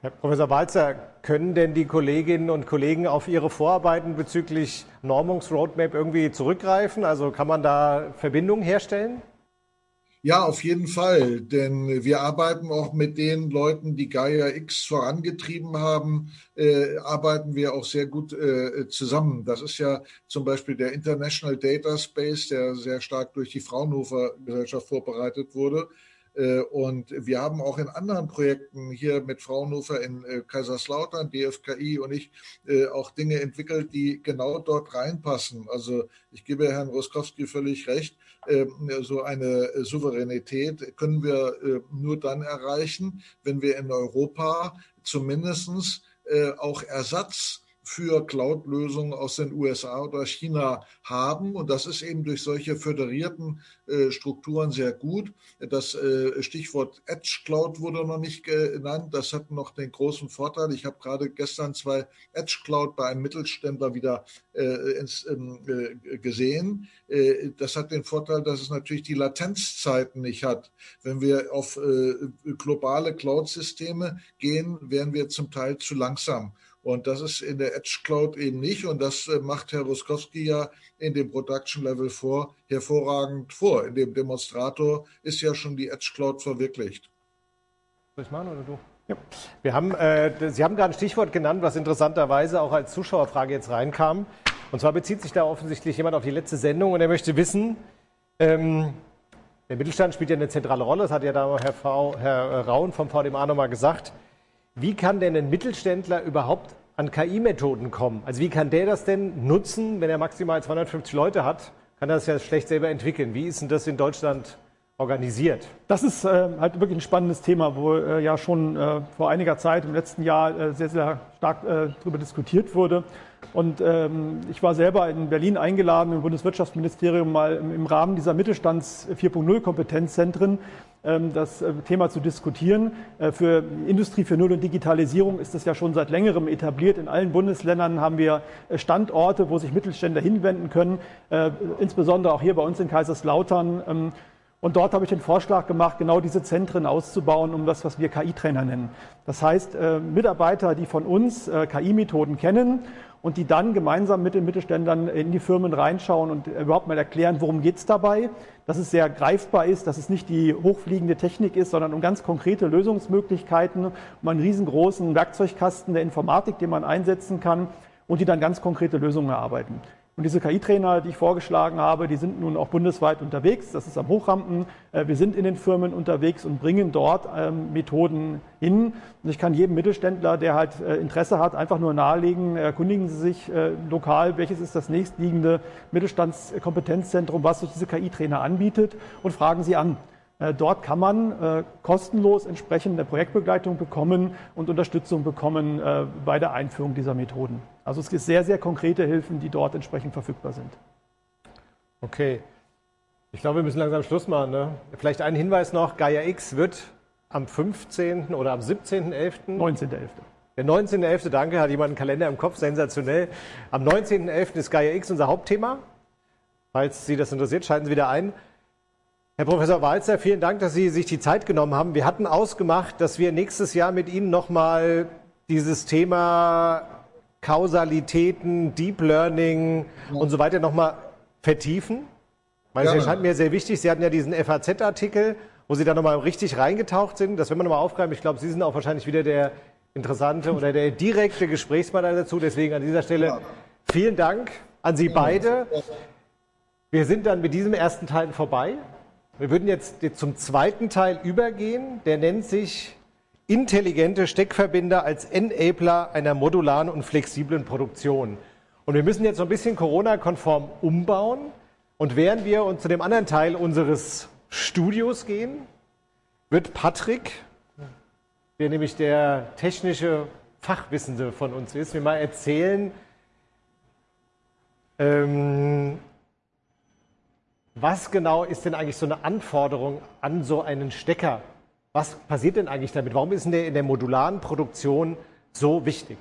Herr Professor Walzer, können denn die Kolleginnen und Kollegen auf Ihre Vorarbeiten bezüglich Normungsroadmap irgendwie zurückgreifen? Also kann man da Verbindungen herstellen? Ja, auf jeden Fall, denn wir arbeiten auch mit den Leuten, die Gaia X vorangetrieben haben, äh, arbeiten wir auch sehr gut äh, zusammen. Das ist ja zum Beispiel der International Data Space, der sehr stark durch die Fraunhofer Gesellschaft vorbereitet wurde. Äh, und wir haben auch in anderen Projekten hier mit Fraunhofer in äh, Kaiserslautern, DFKI und ich äh, auch Dinge entwickelt, die genau dort reinpassen. Also ich gebe Herrn Roskowski völlig recht. Ähm, so eine Souveränität können wir nur dann erreichen, wenn wir in Europa zumindestens auch Ersatz für Cloud-Lösungen aus den USA oder China haben. Und das ist eben durch solche föderierten äh, Strukturen sehr gut. Das äh, Stichwort Edge Cloud wurde noch nicht genannt. Das hat noch den großen Vorteil. Ich habe gerade gestern zwei Edge Cloud bei einem Mittelständler wieder äh, ins, ähm, äh, gesehen. Äh, das hat den Vorteil, dass es natürlich die Latenzzeiten nicht hat. Wenn wir auf äh, globale Cloud-Systeme gehen, wären wir zum Teil zu langsam. Und das ist in der Edge Cloud eben nicht. Und das äh, macht Herr Ruskowski ja in dem Production Level 4 hervorragend vor. In dem Demonstrator ist ja schon die Edge Cloud verwirklicht. Soll ich machen oder du? Ja. Wir haben, äh, Sie haben gerade ein Stichwort genannt, was interessanterweise auch als Zuschauerfrage jetzt reinkam. Und zwar bezieht sich da offensichtlich jemand auf die letzte Sendung und er möchte wissen, ähm, der Mittelstand spielt ja eine zentrale Rolle, das hat ja da Herr, v, Herr Raun vom VDMA nochmal gesagt. Wie kann denn ein Mittelständler überhaupt an KI-Methoden kommen? Also wie kann der das denn nutzen, wenn er maximal 250 Leute hat? Kann er das ja schlecht selber entwickeln. Wie ist denn das in Deutschland organisiert? Das ist äh, halt wirklich ein spannendes Thema, wo äh, ja schon äh, vor einiger Zeit im letzten Jahr äh, sehr, sehr stark äh, darüber diskutiert wurde. Und ähm, ich war selber in Berlin eingeladen im Bundeswirtschaftsministerium mal im, Rahmen dieser Mittelstands 4.0 Kompetenzzentren ähm, das äh, Thema zu diskutieren. Für Industrie 4.0 und Digitalisierung ist das ja schon seit längerem etabliert. In allen Bundesländern haben wir Standorte, wo sich Mittelständler hinwenden können, insbesondere auch hier bei uns in Kaiserslautern. Ähm, und dort habe ich den Vorschlag gemacht, genau diese Zentren auszubauen, um das, was wir KI-Trainer nennen. Das heißt, äh, Mitarbeiter, die von uns äh, KI-Methoden kennen und die dann gemeinsam mit den Mittelständlern in die Firmen reinschauen und überhaupt mal erklären, worum geht es dabei, dass es sehr greifbar ist, dass es nicht die hochfliegende Technik ist, sondern um ganz konkrete Lösungsmöglichkeiten, um einen riesengroßen Werkzeugkasten der Informatik, den man einsetzen kann und die dann ganz konkrete Lösungen erarbeiten. Und diese KI-Trainer, die ich vorgeschlagen habe, die sind nun auch bundesweit unterwegs. Das ist am Hochrampen. Äh, wir sind in den Firmen unterwegs und bringen dort ähm, Methoden hin. Und ich kann jedem Mittelständler, der halt äh, Interesse hat, einfach nur nahelegen, erkundigen Sie sich äh, lokal, welches ist das nächstliegende Mittelstandskompetenzzentrum, was sich diese KI-Trainer anbietet und fragen Sie an. Dort kann man kostenlos entsprechende Projektbegleitung bekommen und Unterstützung bekommen bei der Einführung dieser Methoden. Also es gibt sehr, sehr konkrete Hilfen, die dort entsprechend verfügbar sind. Okay. Ich glaube, wir müssen langsam Schluss machen. Ne? Vielleicht ein Hinweis noch, Gaia X wird am 15. oder am 17.11. 19.11. Der 19.11., danke, hat jemand einen Kalender im Kopf, sensationell. Am 19.11. ist Gaia X unser Hauptthema. Falls Sie das interessiert, schalten Sie wieder ein. Herr Professor Walzer, vielen Dank, dass Sie sich die Zeit genommen haben. Wir hatten ausgemacht, dass wir nächstes Jahr mit Ihnen nochmal dieses Thema Kausalitäten, Deep Learning ja. und so weiter nochmal vertiefen? Weil es erscheint mir sehr wichtig. Sie hatten ja diesen FAZ-Artikel, wo Sie da nochmal richtig reingetaucht sind. Das werden wir nochmal aufgreifen. Ich glaube, Sie sind auch wahrscheinlich wieder der interessante oder der direkte Gesprächspartner dazu. Deswegen an dieser Stelle ja. vielen Dank an Sie beide. Wir sind dann mit diesem ersten Teil vorbei. Wir würden jetzt zum zweiten Teil übergehen. Der nennt sich intelligente Steckverbinder als Enabler einer modularen und flexiblen Produktion. Und wir müssen jetzt so ein bisschen Corona-konform umbauen. Und während wir uns zu dem anderen Teil unseres Studios gehen, wird Patrick, der nämlich der technische Fachwissende von uns ist, mir mal erzählen, ähm, was genau ist denn eigentlich so eine Anforderung an so einen Stecker? Was passiert denn eigentlich damit? Warum ist denn der in der modularen Produktion so wichtig?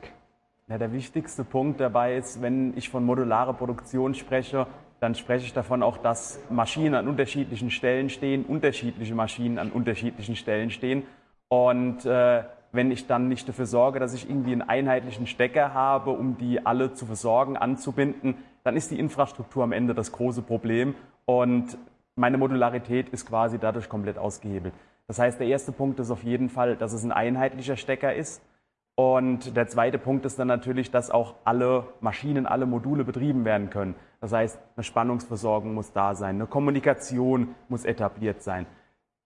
Ja, der wichtigste Punkt dabei ist, wenn ich von modularer Produktion spreche, dann spreche ich davon auch, dass Maschinen an unterschiedlichen Stellen stehen, unterschiedliche Maschinen an unterschiedlichen Stellen stehen. Und äh, wenn ich dann nicht dafür sorge, dass ich irgendwie einen einheitlichen Stecker habe, um die alle zu versorgen, anzubinden, dann ist die Infrastruktur am Ende das große Problem. Und meine Modularität ist quasi dadurch komplett ausgehebelt. Das heißt, der erste Punkt ist auf jeden Fall, dass es ein einheitlicher Stecker ist. Und der zweite Punkt ist dann natürlich, dass auch alle Maschinen, alle Module betrieben werden können. Das heißt, eine Spannungsversorgung muss da sein, eine Kommunikation muss etabliert sein.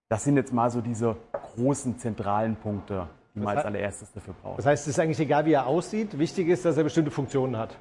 Das sind jetzt mal so diese großen zentralen Punkte, die man als allererstes dafür braucht. Das heißt, es ist eigentlich egal, wie er aussieht. Wichtig ist, dass er bestimmte Funktionen hat.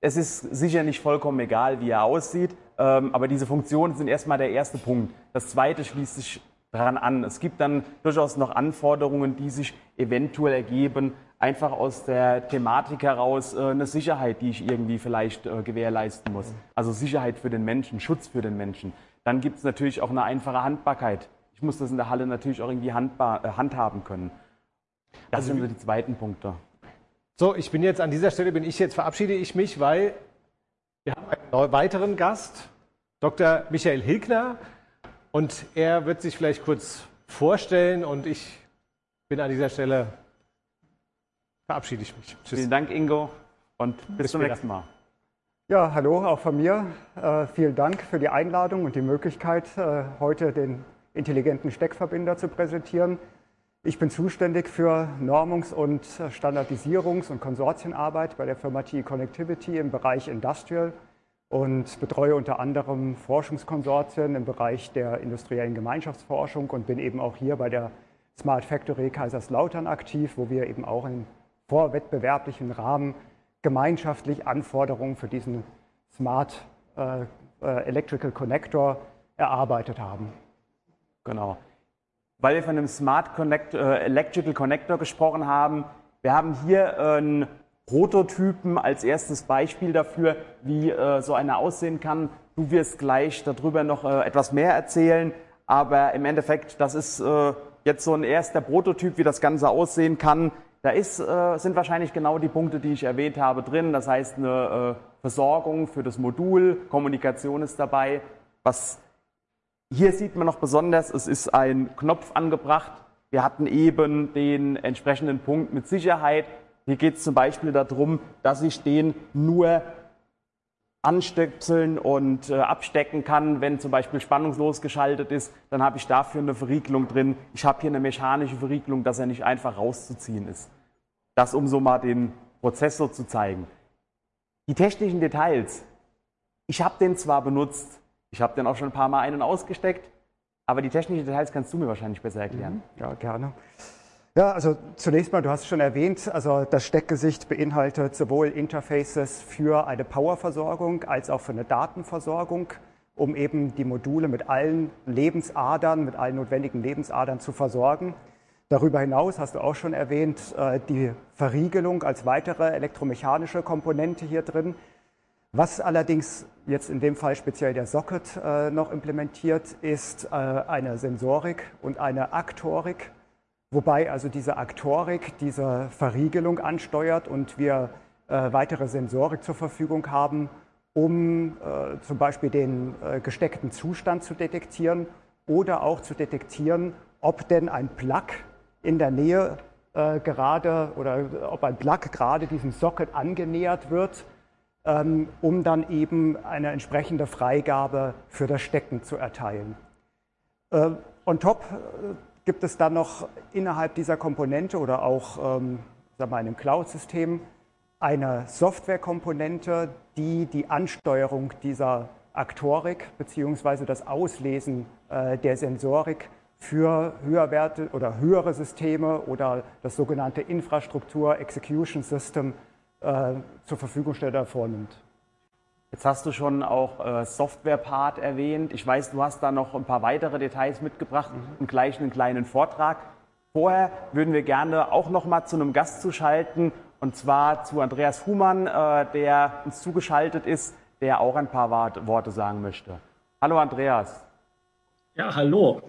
Es ist sicher nicht vollkommen egal, wie er aussieht, ähm, aber diese Funktionen sind erstmal der erste Punkt. Das zweite schließt sich daran an. Es gibt dann durchaus noch Anforderungen, die sich eventuell ergeben, einfach aus der Thematik heraus äh, eine Sicherheit, die ich irgendwie vielleicht äh, gewährleisten muss. Also Sicherheit für den Menschen, Schutz für den Menschen. Dann gibt es natürlich auch eine einfache Handbarkeit. Ich muss das in der Halle natürlich auch irgendwie handbar, äh, handhaben können. Das also, sind so die zweiten Punkte. So, ich bin jetzt an dieser Stelle, bin ich jetzt, verabschiede ich mich, weil wir haben einen weiteren Gast, Dr. Michael Hilkner. Und er wird sich vielleicht kurz vorstellen und ich bin an dieser Stelle, verabschiede ich mich. Tschüss. Vielen Dank, Ingo, und bis, bis zum nächsten Mal. Ja, hallo auch von mir. Äh, vielen Dank für die Einladung und die Möglichkeit, äh, heute den intelligenten Steckverbinder zu präsentieren. Ich bin zuständig für Normungs- und Standardisierungs- und Konsortienarbeit bei der Firma TE Connectivity im Bereich Industrial und betreue unter anderem Forschungskonsortien im Bereich der industriellen Gemeinschaftsforschung und bin eben auch hier bei der Smart Factory Kaiserslautern aktiv, wo wir eben auch im vorwettbewerblichen Rahmen gemeinschaftlich Anforderungen für diesen Smart äh, äh, Electrical Connector erarbeitet haben. Genau. Weil wir von dem Smart Connect, äh, Electrical Connector gesprochen haben, wir haben hier einen Prototypen als erstes Beispiel dafür, wie äh, so einer aussehen kann. Du wirst gleich darüber noch äh, etwas mehr erzählen, aber im Endeffekt, das ist äh, jetzt so ein erster Prototyp, wie das Ganze aussehen kann. Da ist, äh, sind wahrscheinlich genau die Punkte, die ich erwähnt habe, drin. Das heißt, eine äh, Versorgung für das Modul, Kommunikation ist dabei. Was hier sieht man noch besonders, es ist ein Knopf angebracht. Wir hatten eben den entsprechenden Punkt mit Sicherheit. Hier geht es zum Beispiel darum, dass ich den nur anstöpseln und äh, abstecken kann, wenn zum Beispiel spannungslos geschaltet ist, dann habe ich dafür eine Verriegelung drin. Ich habe hier eine mechanische Verriegelung, dass er nicht einfach rauszuziehen ist. Das, um so mal den Prozessor zu zeigen. Die technischen Details. Ich habe den zwar benutzt, ich habe den auch schon ein paar Mal ein- und ausgesteckt, aber die technischen Details kannst du mir wahrscheinlich besser erklären. Mhm. Ja, gerne. Ja, also zunächst mal, du hast es schon erwähnt, also das Steckgesicht beinhaltet sowohl Interfaces für eine Powerversorgung als auch für eine Datenversorgung, um eben die Module mit allen Lebensadern, mit allen notwendigen Lebensadern zu versorgen. Darüber hinaus hast du auch schon erwähnt, äh, die Verriegelung als weitere elektromechanische Komponente hier drin. Was allerdings jetzt in dem Fall speziell der Socket äh, noch implementiert, ist äh, eine Sensorik und eine Aktorik, wobei also diese Aktorik diese Verriegelung ansteuert und wir weitere Sensorik zur Verfügung haben, um zum Beispiel den gesteckten Zustand zu detektieren oder auch zu detektieren, ob denn ein Plug in der Nähe äh, gerade oder ob ein Plug gerade diesem Socket angenähert wird, um dann eben eine entsprechende Freigabe für das Stecken zu erteilen. Äh, on top äh, gibt es dann noch innerhalb dieser Komponente oder auch ähm, sagen wir, in einem Cloud-System eine Softwarekomponente, die die Ansteuerung dieser Aktorik bzw. das Auslesen äh, der Sensorik für Höherwerte oder höhere Systeme oder das sogenannte Infrastruktur Execution System äh, zur Verfügung stellt oder vornimmt. Jetzt hast du schon auch äh, Software-Part erwähnt. Ich weiß, du hast da noch ein paar weitere Details mitgebracht mhm. und gleich einen kleinen Vortrag. Vorher würden wir gerne auch noch mal zu einem Gast zuschalten und zwar zu Andreas Humann, äh, der uns zugeschaltet ist, der auch ein paar Worte sagen möchte. Hallo Andreas. Ja, hallo.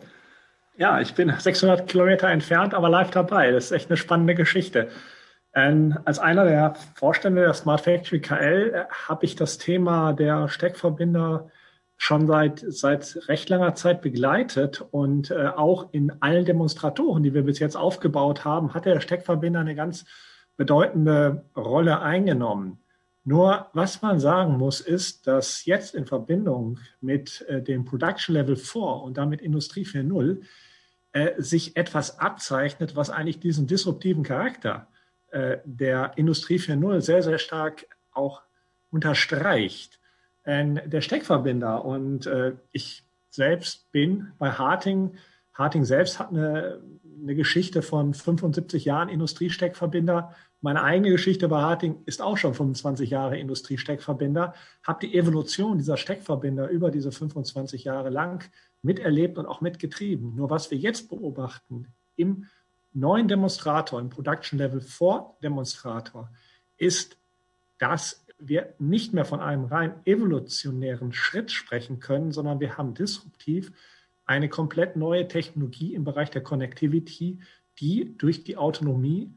Ja, ich bin 600 Kilometer entfernt, aber live dabei. Das ist echt eine spannende Geschichte. Ähm, als einer der Vorstände der Smart Factory KL äh, habe ich das Thema der Steckverbinder schon seit, seit recht langer Zeit begleitet und äh, auch in allen Demonstratoren, die wir bis jetzt aufgebaut haben, hat der Steckverbinder eine ganz bedeutende Rolle eingenommen. Nur was man sagen muss, ist, dass jetzt in Verbindung mit äh, dem Production Level 4 und damit Industrie 4.0 äh, sich etwas abzeichnet, was eigentlich diesen disruptiven Charakter der Industrie 4.0 sehr, sehr stark auch unterstreicht. Ähm, der Steckverbinder und äh, ich selbst bin bei Harting, Harting selbst hat eine, eine Geschichte von 75 Jahren Industriesteckverbinder. Meine eigene Geschichte bei Harting ist auch schon 25 Jahre Industriesteckverbinder. Habe die Evolution dieser Steckverbinder über diese 25 Jahre lang miterlebt und auch mitgetrieben. Nur was wir jetzt beobachten im neuen Demonstrator, im Production Level 4 Demonstrator, ist, dass wir nicht mehr von einem rein evolutionären Schritt sprechen können, sondern wir haben disruptiv eine komplett neue Technologie im Bereich der Connectivity, die durch die Autonomie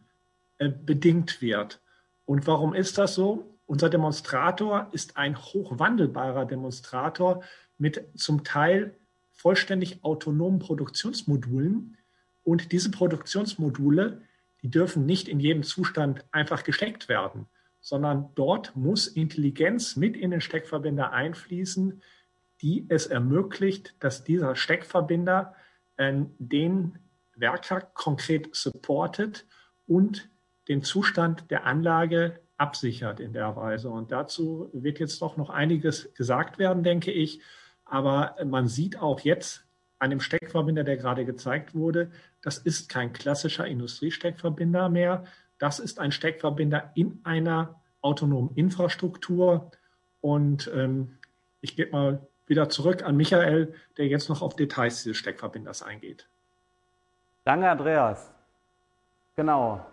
äh, bedingt wird. Und warum ist das so? Unser Demonstrator ist ein hochwandelbarer Demonstrator mit zum Teil vollständig autonomen Produktionsmodulen. Und diese Produktionsmodule, die dürfen nicht in jedem Zustand einfach gesteckt werden, sondern dort muss Intelligenz mit in den Steckverbinder einfließen, die es ermöglicht, dass dieser Steckverbinder äh, den Werkhack konkret supportet und den Zustand der Anlage absichert in der Weise. Und dazu wird jetzt doch noch einiges gesagt werden, denke ich. Aber man sieht auch jetzt an dem Steckverbinder, der gerade gezeigt wurde, das ist kein klassischer Industriesteckverbinder mehr. Das ist ein Steckverbinder in einer autonomen Infrastruktur. Und ähm, ich gebe mal wieder zurück an Michael, der jetzt noch auf Details dieses Steckverbinders eingeht. Danke, Andreas. Genau.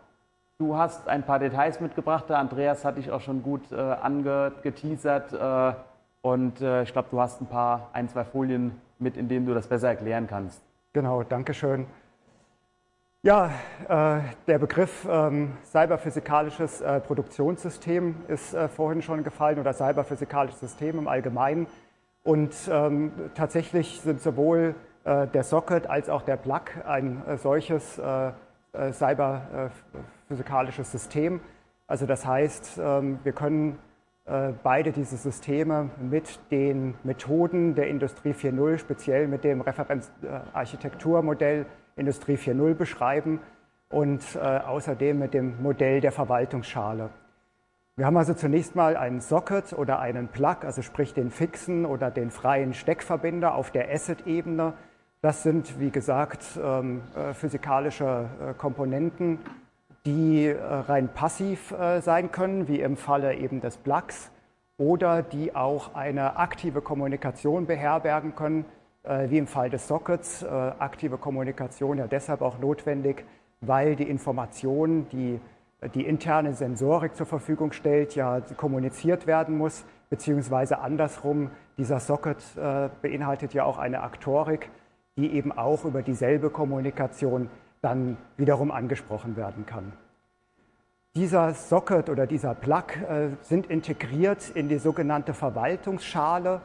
Du hast ein paar Details mitgebracht. Der Andreas hat dich auch schon gut äh, angeteasert. Äh, und äh, ich glaube, du hast ein paar, ein, zwei Folien mit, in denen du das besser erklären kannst. Genau, danke schön. Ja, äh, der Begriff ähm, cyberphysikalisches äh, Produktionssystem ist äh, vorhin schon gefallen oder cyberphysikalisches System im Allgemeinen. Und ähm, tatsächlich sind sowohl äh, der Socket als auch der Plug ein äh, solches äh, cyberphysikalisches System. Also das heißt, ähm, wir können beide diese Systeme mit den Methoden der Industrie 4.0, speziell mit dem Referenzarchitekturmodell Industrie 4.0 beschreiben und außerdem mit dem Modell der Verwaltungsschale. Wir haben also zunächst mal einen Socket oder einen Plug, also sprich den fixen oder den freien Steckverbinder auf der Asset-Ebene. Das sind, wie gesagt, ähm, äh, physikalische äh, Komponenten, die äh, rein passiv sein können, wie im Falle eben des Plugs, oder die auch eine aktive Kommunikation beherbergen können, wie im Fall des Sockets. Aktive Kommunikation ja deshalb auch notwendig, weil die Informationen, die die interne Sensorik zur Verfügung stellt, ja kommuniziert werden muss, beziehungsweise andersrum, dieser Socket äh, beinhaltet ja auch eine Aktorik, die eben auch über dieselbe Kommunikation dann wiederum angesprochen werden kann. Dieser Socket oder dieser Plug äh, sind integriert in die sogenannte Verwaltungsschale.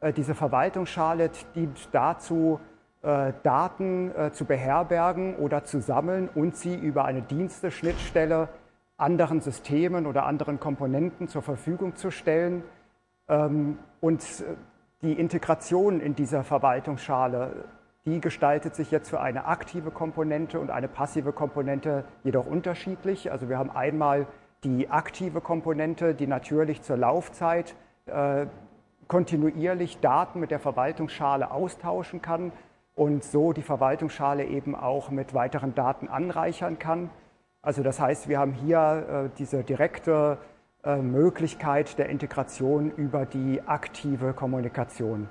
Äh, diese Verwaltungsschale dient dazu, äh, Daten zu beherbergen oder zu sammeln und sie über eine Diensteschnittstelle anderen Systemen oder anderen Komponenten zur Verfügung zu stellen. Ähm, und die Integration in dieser Verwaltungsschale, die gestaltet sich jetzt für eine aktive Komponente und eine passive Komponente jedoch unterschiedlich. Also wir haben einmal die aktive Komponente, die natürlich zur Laufzeit äh, kontinuierlich Daten mit der Verwaltungsschale austauschen kann und so die Verwaltungsschale eben auch mit weiteren Daten anreichern kann. Also das heißt, wir haben hier äh, diese direkte äh, Möglichkeit der Integration über die aktive Kommunikation.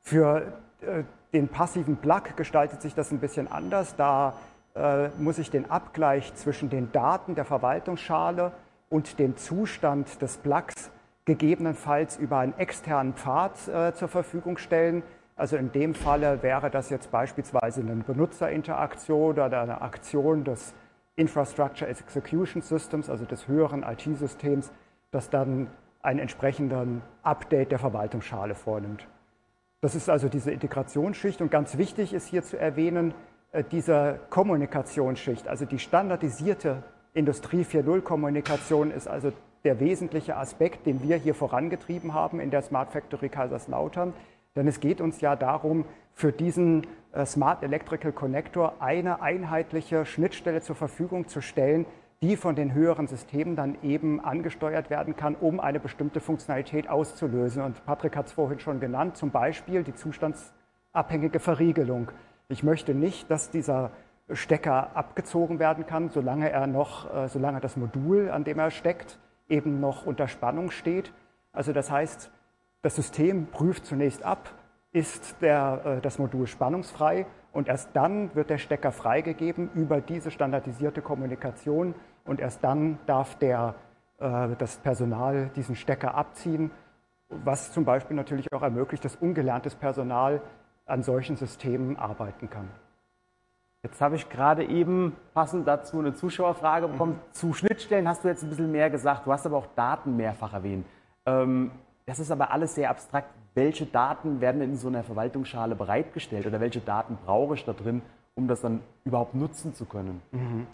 Für äh, den passiven Plug gestaltet sich das ein bisschen anders. Da äh, muss ich den Abgleich zwischen den Daten der Verwaltungsschale und dem Zustand des Plugs gegebenenfalls über einen externen Pfad äh, zur Verfügung stellen. Also in dem Falle wäre das jetzt beispielsweise eine Benutzerinteraktion oder eine Aktion des Infrastructure Execution Systems, also des höheren IT-Systems, das dann einen entsprechenden Update der Verwaltungsschale vornimmt. Das ist also diese Integrationsschicht und ganz wichtig ist hier zu erwähnen, äh, diese Kommunikationsschicht, also die standardisierte Industrie 4.0 Kommunikation ist also der wesentliche Aspekt, den wir hier vorangetrieben haben in der Smart Factory Kaiserslautern. Denn es geht uns ja darum, für diesen äh, Smart Electrical Connector eine einheitliche Schnittstelle zur Verfügung zu stellen, die von den höheren Systemen dann eben angesteuert werden kann, um eine bestimmte Funktionalität auszulösen. Und Patrick hat es vorhin schon genannt, zum Beispiel die zustandsabhängige Verriegelung. Ich möchte nicht, dass dieser Stecker abgezogen werden kann, solange er noch, äh, solange das Modul, an dem er steckt, eben noch unter Spannung steht. Also das heißt, das System prüft zunächst ab, ist der, äh, das Modul spannungsfrei und erst dann wird der Stecker freigegeben über diese standardisierte Kommunikation und erst dann darf der, äh, das Personal diesen Stecker abziehen, was zum Beispiel natürlich auch ermöglicht, dass ungelerntes Personal an solchen Systemen arbeiten kann. Jetzt habe ich gerade eben passend dazu eine Zuschauerfrage bekommen. Mhm. Zu Schnittstellen hast du jetzt ein bisschen mehr gesagt. Du hast aber auch Daten mehrfach erwähnt. Ähm, das ist aber alles sehr abstrakt. Welche Daten werden in so einer Verwaltungsschale bereitgestellt oder welche Daten brauche ich da drin, um das dann überhaupt nutzen zu können? Mhm.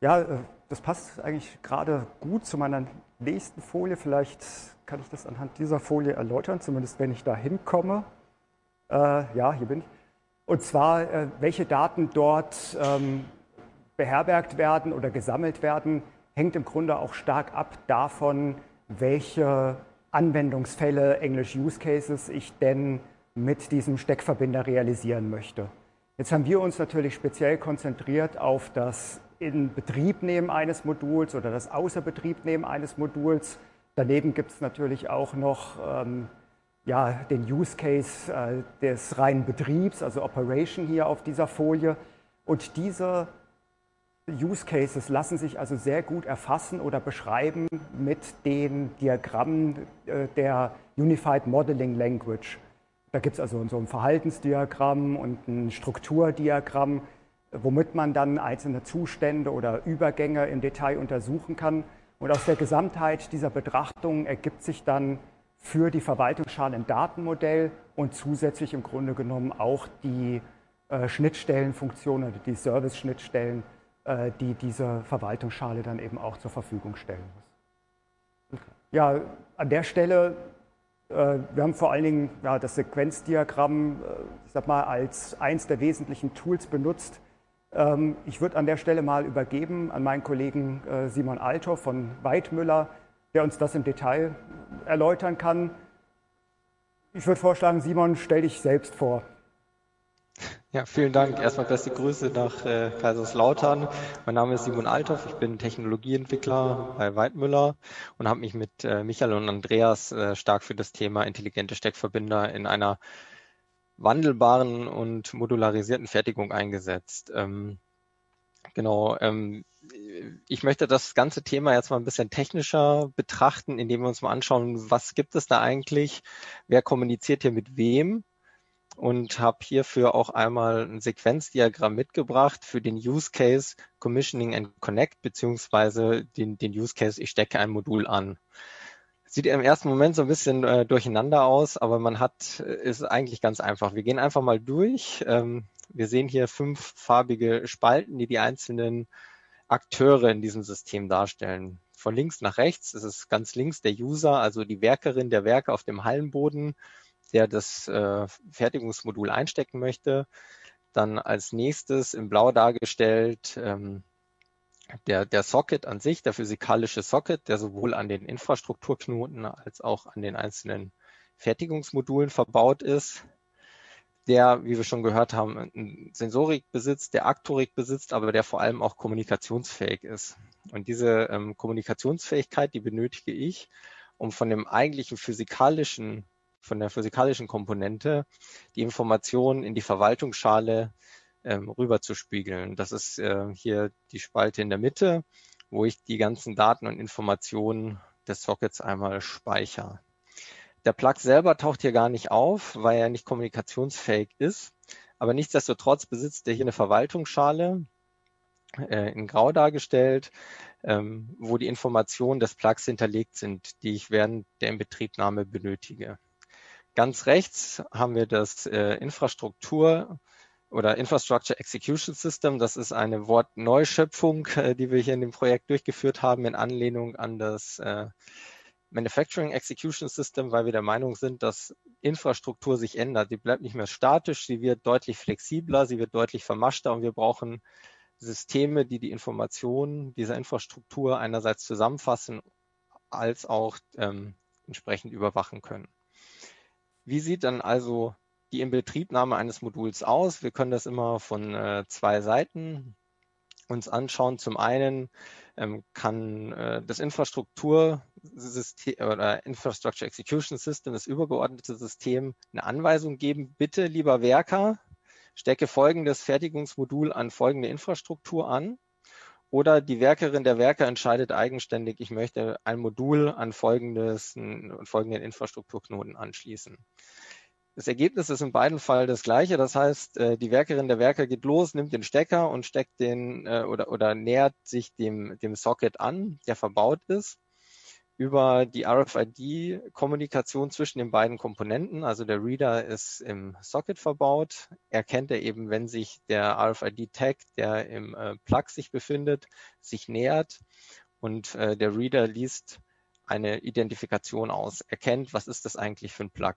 Ja, äh, das passt eigentlich gerade gut zu meiner nächsten Folie. Vielleicht kann ich das anhand dieser Folie erläutern, zumindest wenn ich da hinkomme. Äh, ja, hier bin ich. Und zwar, äh, welche Daten dort ähm, beherbergt werden oder gesammelt werden, hängt im Grunde auch stark ab davon, welche Anwendungsfälle, English Use Cases, ich denn mit diesem Steckverbinder realisieren möchte. Jetzt haben wir uns natürlich speziell konzentriert auf das Inbetriebnehmen eines Moduls oder das Außerbetriebnehmen eines Moduls. Daneben gibt es natürlich auch noch ähm, ja, den Use Case äh, des reinen Betriebs, also Operation hier auf dieser Folie. Und diese Use Cases lassen sich also sehr gut erfassen oder beschreiben mit den Diagrammen äh, der Unified Modeling Language. Da gibt es also so ein Verhaltensdiagramm und ein Strukturdiagramm, womit man dann einzelne Zustände oder Übergänge im Detail untersuchen kann. Und aus der Gesamtheit dieser Betrachtung ergibt sich dann für die Verwaltungsschale ein Datenmodell und zusätzlich im Grunde genommen auch die äh, Schnittstellenfunktionen oder die Service-Schnittstellen die diese Verwaltungsschale dann eben auch zur Verfügung stellen muss. Ja, an der Stelle, äh, wir haben vor allen Dingen ja, das Sequenzdiagramm, äh, ich sag mal, als eins der wesentlichen Tools benutzt. Ähm, ich würde an der Stelle mal übergeben an meinen Kollegen Simon Altor von Weidmüller, der uns das im Detail erläutern kann. Ich würde vorschlagen, Simon, stell dich selbst vor. Ja, vielen Dank. Erstmal beste Grüße nach äh, Kaiserslautern. Mein Name ist Simon Althoff. Ich bin Technologieentwickler bei Weidmüller und habe mich mit äh, Michael und Andreas äh, stark für das Thema intelligente Steckverbinder in einer wandelbaren und modularisierten Fertigung eingesetzt. Ähm, genau. Ähm, ich möchte das ganze Thema jetzt mal ein bisschen technischer betrachten, indem wir uns mal anschauen, was gibt es da eigentlich? Wer kommuniziert hier mit wem? Und habe hierfür auch einmal ein Sequenzdiagramm mitgebracht für den Use Case Commissioning and Connect beziehungsweise den, den Use Case, ich stecke ein Modul an. Sieht im ersten Moment so ein bisschen äh, durcheinander aus, aber man hat, äh, ist eigentlich ganz einfach. Wir gehen einfach mal durch. Ähm, wir sehen hier fünf farbige Spalten, die die einzelnen Akteure in diesem System darstellen. Von links nach rechts ist es ganz links der User, also die Werkerin, der Werker auf dem Hallenboden der das äh, Fertigungsmodul einstecken möchte. Dann als nächstes in Blau dargestellt ähm, der, der Socket an sich, der physikalische Socket, der sowohl an den Infrastrukturknoten als auch an den einzelnen Fertigungsmodulen verbaut ist, der, wie wir schon gehört haben, Sensorik besitzt, der Aktorik besitzt, aber der vor allem auch kommunikationsfähig ist. Und diese ähm, Kommunikationsfähigkeit, die benötige ich, um von dem eigentlichen physikalischen von der physikalischen Komponente die Informationen in die Verwaltungsschale ähm, rüberzuspiegeln. Das ist äh, hier die Spalte in der Mitte, wo ich die ganzen Daten und Informationen des Sockets einmal speichere. Der Plug selber taucht hier gar nicht auf, weil er nicht kommunikationsfähig ist. Aber nichtsdestotrotz besitzt er hier eine Verwaltungsschale, äh, in Grau dargestellt, ähm, wo die Informationen des Plugs hinterlegt sind, die ich während der Inbetriebnahme benötige. Ganz rechts haben wir das äh, Infrastruktur oder Infrastructure Execution System. Das ist eine Wortneuschöpfung, äh, die wir hier in dem Projekt durchgeführt haben in Anlehnung an das äh, Manufacturing Execution System, weil wir der Meinung sind, dass Infrastruktur sich ändert. Die bleibt nicht mehr statisch, sie wird deutlich flexibler, sie wird deutlich vermaschter und wir brauchen Systeme, die die Informationen dieser Infrastruktur einerseits zusammenfassen, als auch ähm, entsprechend überwachen können. Wie sieht dann also die Inbetriebnahme eines Moduls aus? Wir können das immer von äh, zwei Seiten uns anschauen. Zum einen ähm, kann äh, das Infrastruktursystem oder Infrastructure Execution System, das übergeordnete System, eine Anweisung geben. Bitte, lieber Werker, stecke folgendes Fertigungsmodul an folgende Infrastruktur an. Oder die Werkerin der Werker entscheidet eigenständig, ich möchte ein Modul an folgendes, folgenden Infrastrukturknoten anschließen. Das Ergebnis ist in beiden Fällen das gleiche. Das heißt, äh, die Werkerin der Werker geht los, nimmt den Stecker und steckt den äh, oder, oder nähert sich dem, dem Socket an, der verbaut ist über die RFID-Kommunikation zwischen den beiden Komponenten. Also der Reader ist im Socket verbaut. Erkennt er eben, wenn sich der RFID-Tag, der im äh, Plug sich befindet, sich nähert und äh, der Reader liest eine Identifikation aus, erkennt, was ist das eigentlich für ein Plug.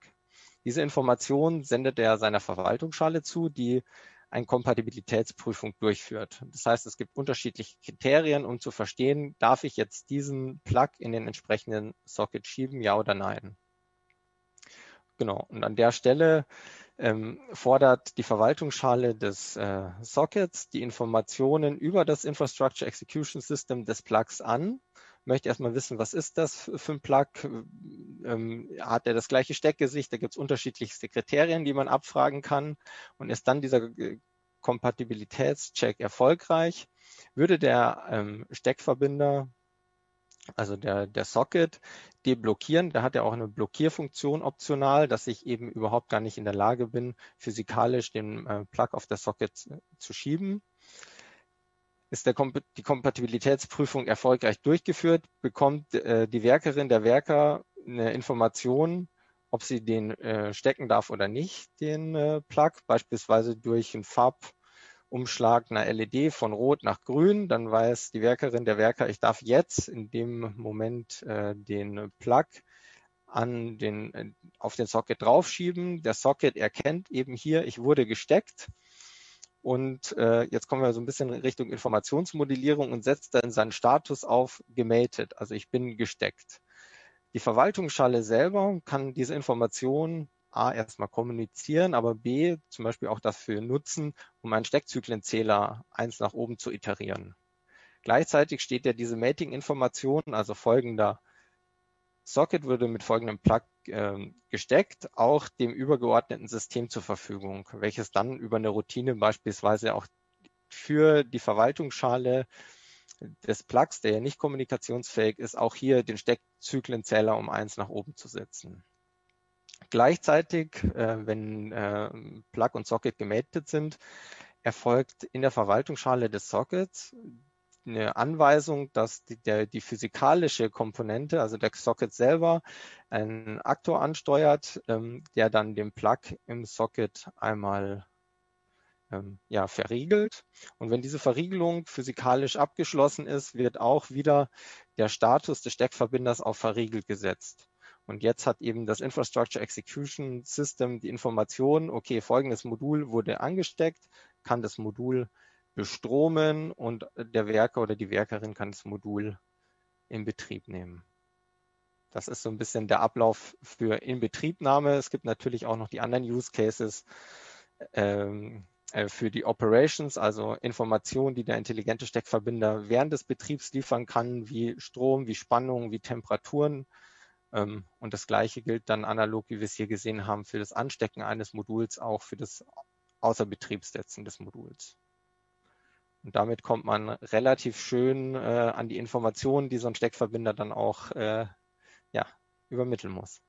Diese Information sendet er seiner Verwaltungsschale zu, die eine Kompatibilitätsprüfung durchführt. Das heißt, es gibt unterschiedliche Kriterien, um zu verstehen, darf ich jetzt diesen Plug in den entsprechenden Socket schieben, ja oder nein. Genau, und an der Stelle ähm, fordert die Verwaltungsschale des äh, Sockets die Informationen über das Infrastructure Execution System des Plugs an möchte erstmal wissen, was ist das für ein Plug? Ähm, hat er das gleiche Steckgesicht? Da gibt es unterschiedlichste Kriterien, die man abfragen kann. Und ist dann dieser äh, Kompatibilitätscheck erfolgreich, würde der ähm, Steckverbinder, also der, der Socket, deblockieren. Da hat er auch eine Blockierfunktion optional, dass ich eben überhaupt gar nicht in der Lage bin, physikalisch den äh, Plug auf der Socket zu schieben ist der, die Kompatibilitätsprüfung erfolgreich durchgeführt, bekommt äh, die Werkerin, der Werker eine Information, ob sie den äh, stecken darf oder nicht, den äh, Plug, beispielsweise durch einen Farbumschlag einer LED von Rot nach Grün. Dann weiß die Werkerin, der Werker, ich darf jetzt in dem Moment äh, den Plug an den, äh, auf den Socket draufschieben. Der Socket erkennt eben hier, ich wurde gesteckt und äh, jetzt kommen wir so ein bisschen Richtung Informationsmodellierung und setzt dann seinen Status auf gemated, also ich bin gesteckt. Die Verwaltungsschale selber kann diese Information A erstmal kommunizieren, aber B zum Beispiel auch dafür nutzen, um einen Steckzyklenzähler eins nach oben zu iterieren. Gleichzeitig steht ja diese Mating-Information, also folgender Socket würde mit folgendem Plug äh, gesteckt, auch dem übergeordneten System zur Verfügung, welches dann über eine Routine beispielsweise auch für die Verwaltungsschale des Plugs, der ja nicht kommunikationsfähig ist, auch hier den Steckzyklenzähler um eins nach oben zu setzen. Gleichzeitig, äh, wenn äh, Plug und Socket gematet sind, erfolgt in der Verwaltungsschale des Sockets eine Anweisung, dass die, der, die physikalische Komponente, also der Socket selber, einen Aktor ansteuert, ähm, der dann den Plug im Socket einmal ähm, ja, verriegelt. Und wenn diese Verriegelung physikalisch abgeschlossen ist, wird auch wieder der Status des Steckverbinders auf verriegelt gesetzt. Und jetzt hat eben das Infrastructure Execution System die Information, okay, folgendes Modul wurde angesteckt, kann das Modul bestromen und der Werker oder die Werkerin kann das Modul in Betrieb nehmen. Das ist so ein bisschen der Ablauf für Inbetriebnahme. Es gibt natürlich auch noch die anderen Use Cases ähm, äh, für die Operations, also Informationen, die der intelligente Steckverbinder während des Betriebs liefern kann, wie Strom, wie Spannung, wie Temperaturen. Ähm, und das Gleiche gilt dann analog, wie wir es hier gesehen haben, für das Anstecken eines Moduls, auch für das Außerbetriebssetzen des Moduls. Und damit kommt man relativ schön äh, an die Informationen, die so ein Steckverbinder dann auch äh, ja, übermitteln muss.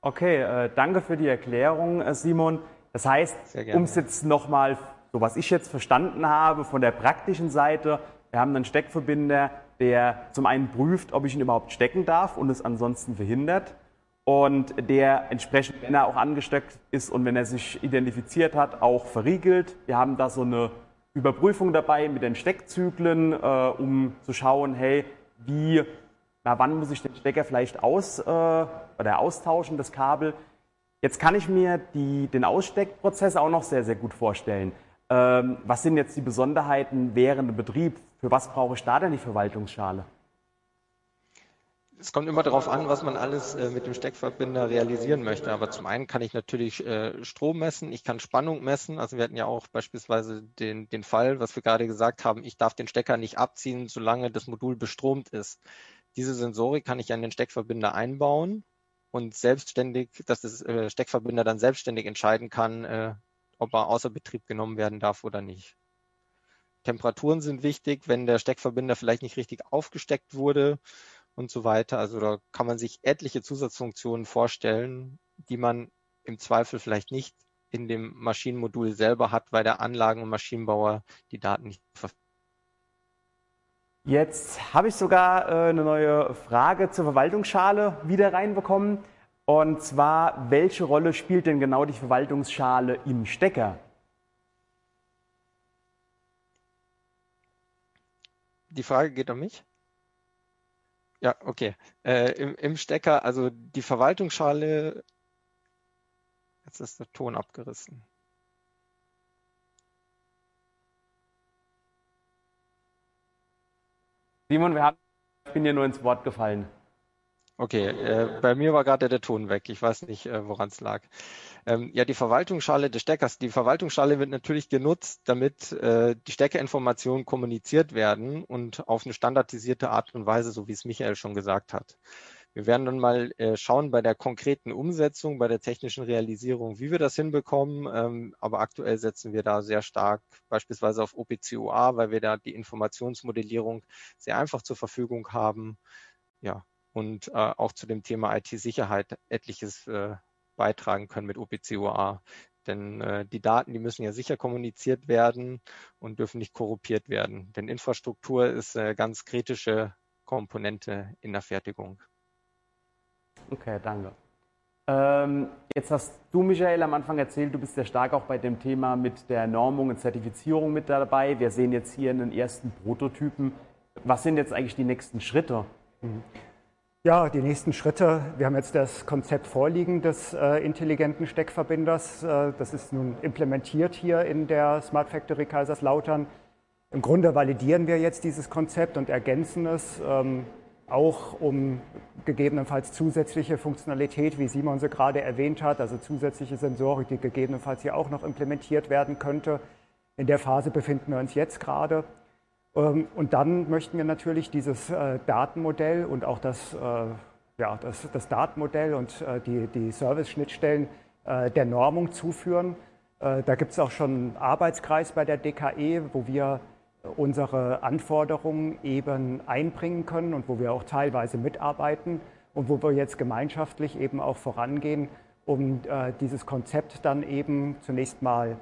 Okay, äh, danke für die Erklärung, äh, Simon. Das heißt, um es jetzt nochmal, so was ich jetzt verstanden habe von der praktischen Seite, wir haben einen Steckverbinder, der zum einen prüft, ob ich ihn überhaupt stecken darf und es ansonsten verhindert. Und der entsprechend, wenn er auch angesteckt ist und wenn er sich identifiziert hat, auch verriegelt. Wir haben da so eine Überprüfung dabei mit den Steckzyklen, äh, um zu schauen, hey, wie, na, wann muss ich den Stecker vielleicht aus, äh, oder austauschen, das Kabel. Jetzt kann ich mir die, den Aussteckprozess auch noch sehr, sehr gut vorstellen. Ähm, was sind jetzt die Besonderheiten während dem Betrieb? Für was brauche ich da denn die Verwaltungsschale? Es kommt immer darauf an, was man alles äh, mit dem Steckverbinder realisieren möchte. Aber zum einen kann ich natürlich äh, Strom messen, ich kann Spannung messen. Also wir hatten ja auch beispielsweise den, den Fall, was wir gerade gesagt haben, ich darf den Stecker nicht abziehen, solange das Modul bestromt ist. Diese Sensorik kann ich an den Steckverbinder einbauen und selbstständig, dass das äh, Steckverbinder dann selbstständig entscheiden kann, äh, ob er außer Betrieb genommen werden darf oder nicht. Temperaturen sind wichtig, wenn der Steckverbinder vielleicht nicht richtig aufgesteckt wurde und so weiter. Also da kann man sich etliche Zusatzfunktionen vorstellen, die man im Zweifel vielleicht nicht in dem Maschinenmodul selber hat, weil der Anlagen- und Maschinenbauer die Daten nicht verfügt. Jetzt habe ich sogar äh, eine neue Frage zur Verwaltungsschale wieder reinbekommen. Und zwar, welche Rolle spielt denn genau die Verwaltungsschale im Stecker? Die Frage geht um mich? Ja, okay. Äh, im, Im Stecker, also die Verwaltungsschale Jetzt ist der Ton abgerissen. Simon, wir haben, ich bin dir nur ins Wort gefallen. Okay, äh, bei mir war gerade der Ton weg. Ich weiß nicht, äh, woran es lag. Ähm, ja, die Verwaltungsschale des Steckers. Die Verwaltungsschale wird natürlich genutzt, damit äh, die Steckerinformationen kommuniziert werden und auf eine standardisierte Art und Weise, so wie es Michael schon gesagt hat. Wir werden dann mal schauen bei der konkreten Umsetzung, bei der technischen Realisierung, wie wir das hinbekommen. Ähm, aber aktuell setzen wir da sehr stark beispielsweise auf OPCOA, weil wir da die Informationsmodellierung sehr einfach zur Verfügung haben. Ja, und äh, auch zu dem Thema IT-Sicherheit etliches äh, beitragen können mit OPCOA. Denn äh, die Daten, die müssen ja sicher kommuniziert werden und dürfen nicht korruptiert werden. Denn Infrastruktur ist eine ganz kritische Komponente in der Fertigung. Okay, danke. Ähm, jetzt hast du, Michael, am Anfang erzählt, du bist sehr stark auch bei dem Thema mit der Normung und Zertifizierung mit dabei. Wir sehen jetzt hier einen ersten Prototypen. Was sind jetzt eigentlich die nächsten Schritte? Mhm. Ja, die nächsten Schritte. Wir haben jetzt das Konzept vorliegen des äh, intelligenten Steckverbinders. Äh, das ist nun implementiert hier in der Smart Factory Kaiserslautern. Im Grunde validieren wir jetzt dieses Konzept und ergänzen es. Ähm, auch um gegebenenfalls zusätzliche Funktionalität, wie Simon sie gerade erwähnt hat, also zusätzliche Sensorik, die gegebenenfalls hier auch noch implementiert werden könnte. In der Phase befinden wir uns jetzt gerade. Ähm, und dann möchten wir natürlich dieses äh, Datenmodell und auch das, äh, ja, das, das Datenmodell und äh, die, die Service-Schnittstellen der Normung zuführen. Da gibt es auch schon einen Arbeitskreis bei der DKE, wo wir unsere Anforderungen eben einbringen können und wo wir auch teilweise mitarbeiten und wo wir jetzt gemeinschaftlich eben auch vorangehen, um dieses Konzept dann eben zunächst mal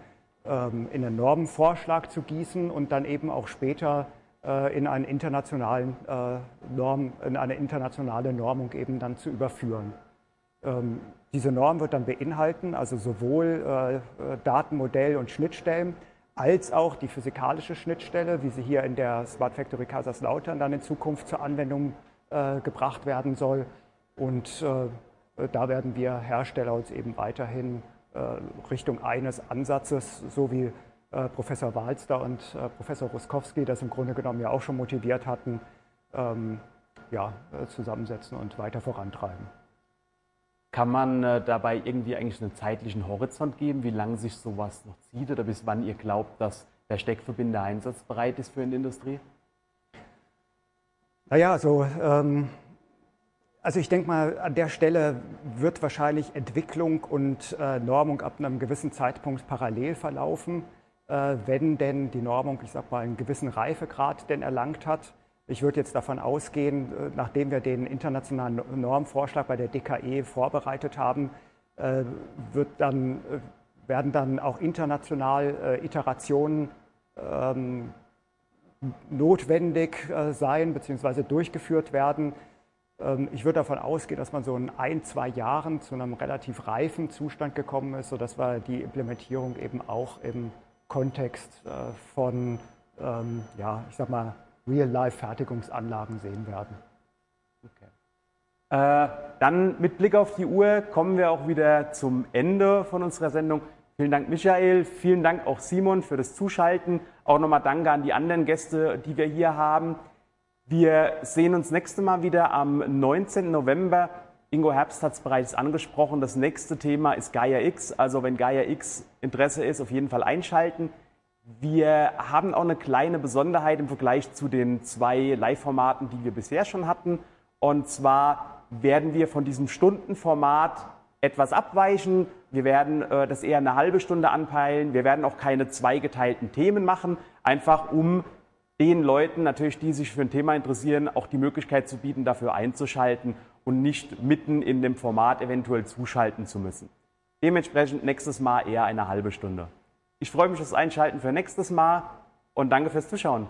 in einen Normenvorschlag zu gießen und dann eben auch später äh, in, einen internationalen, äh, Norm, in eine internationale Normung eben dann zu überführen. Ähm, diese Norm wird dann beinhalten, also sowohl äh, Datenmodell und Schnittstellen, als auch die physikalische Schnittstelle, wie sie hier in der Smart Factory Kaiserslautern dann in Zukunft zur Anwendung gebracht werden soll. Und da werden wir Hersteller uns eben weiterhin Richtung eines Ansatzes, so wie äh, Professor Walster und äh, Professor Ruskowski das im Grunde genommen ja auch schon motiviert hatten, ähm, ja, äh, zusammensetzen und weiter vorantreiben. Kann man äh, dabei irgendwie eigentlich einen zeitlichen Horizont geben, wie lange sich sowas noch zieht oder bis wann ihr glaubt, dass der Steckverbinder einsatzbereit ist für eine Industrie? Naja, also, ähm, also ich denke mal, an der Stelle wird wahrscheinlich Entwicklung und äh, Normung ab einem gewissen Zeitpunkt parallel verlaufen, äh, wenn denn die Normung, ich sag mal, einen gewissen Reifegrad denn erlangt hat. Ich würde jetzt davon ausgehen, äh, nachdem wir den internationalen Normvorschlag bei der DKE vorbereitet haben, äh, wird dann, äh, werden dann auch international Iterationen ähm, notwendig sein bzw. durchgeführt werden. Ähm, ich würde davon ausgehen, dass man so in ein, zwei Jahren zu einem relativ reifen Zustand gekommen ist, sodass wir die Implementierung eben auch im Kontext von, ähm, ja, ich sag mal, Real-Life-Fertigungsanlagen sehen werden. Okay. Äh, dann mit Blick auf die Uhr kommen wir auch wieder zum Ende von unserer Sendung. Vielen Dank, Michael. Vielen Dank auch Simon für das Zuschalten. Auch nochmal Danke an die anderen Gäste, die wir hier haben. Wir sehen uns nächste Mal wieder am 19. November. Ingo Herbst hat es bereits angesprochen. Das nächste Thema ist Gaia X. Also wenn Gaia X Interesse ist, auf jeden Fall einschalten. Wir haben auch eine kleine Besonderheit im Vergleich zu den zwei Live-Formaten, die wir bisher schon hatten. Und zwar werden wir von diesem Stundenformat etwas abweichen. Wir werden äh, das eher eine halbe Stunde anpeilen. Wir werden auch keine zweigeteilten Themen machen, einfach um den Leuten natürlich, die sich für ein Thema interessieren, auch die Möglichkeit zu bieten, dafür einzuschalten und nicht mitten in dem Format eventuell zuschalten zu müssen. Dementsprechend nächstes Mal eher eine halbe Stunde. Ich freue mich aufs Einschalten für nächstes Mal und danke fürs Zuschauen.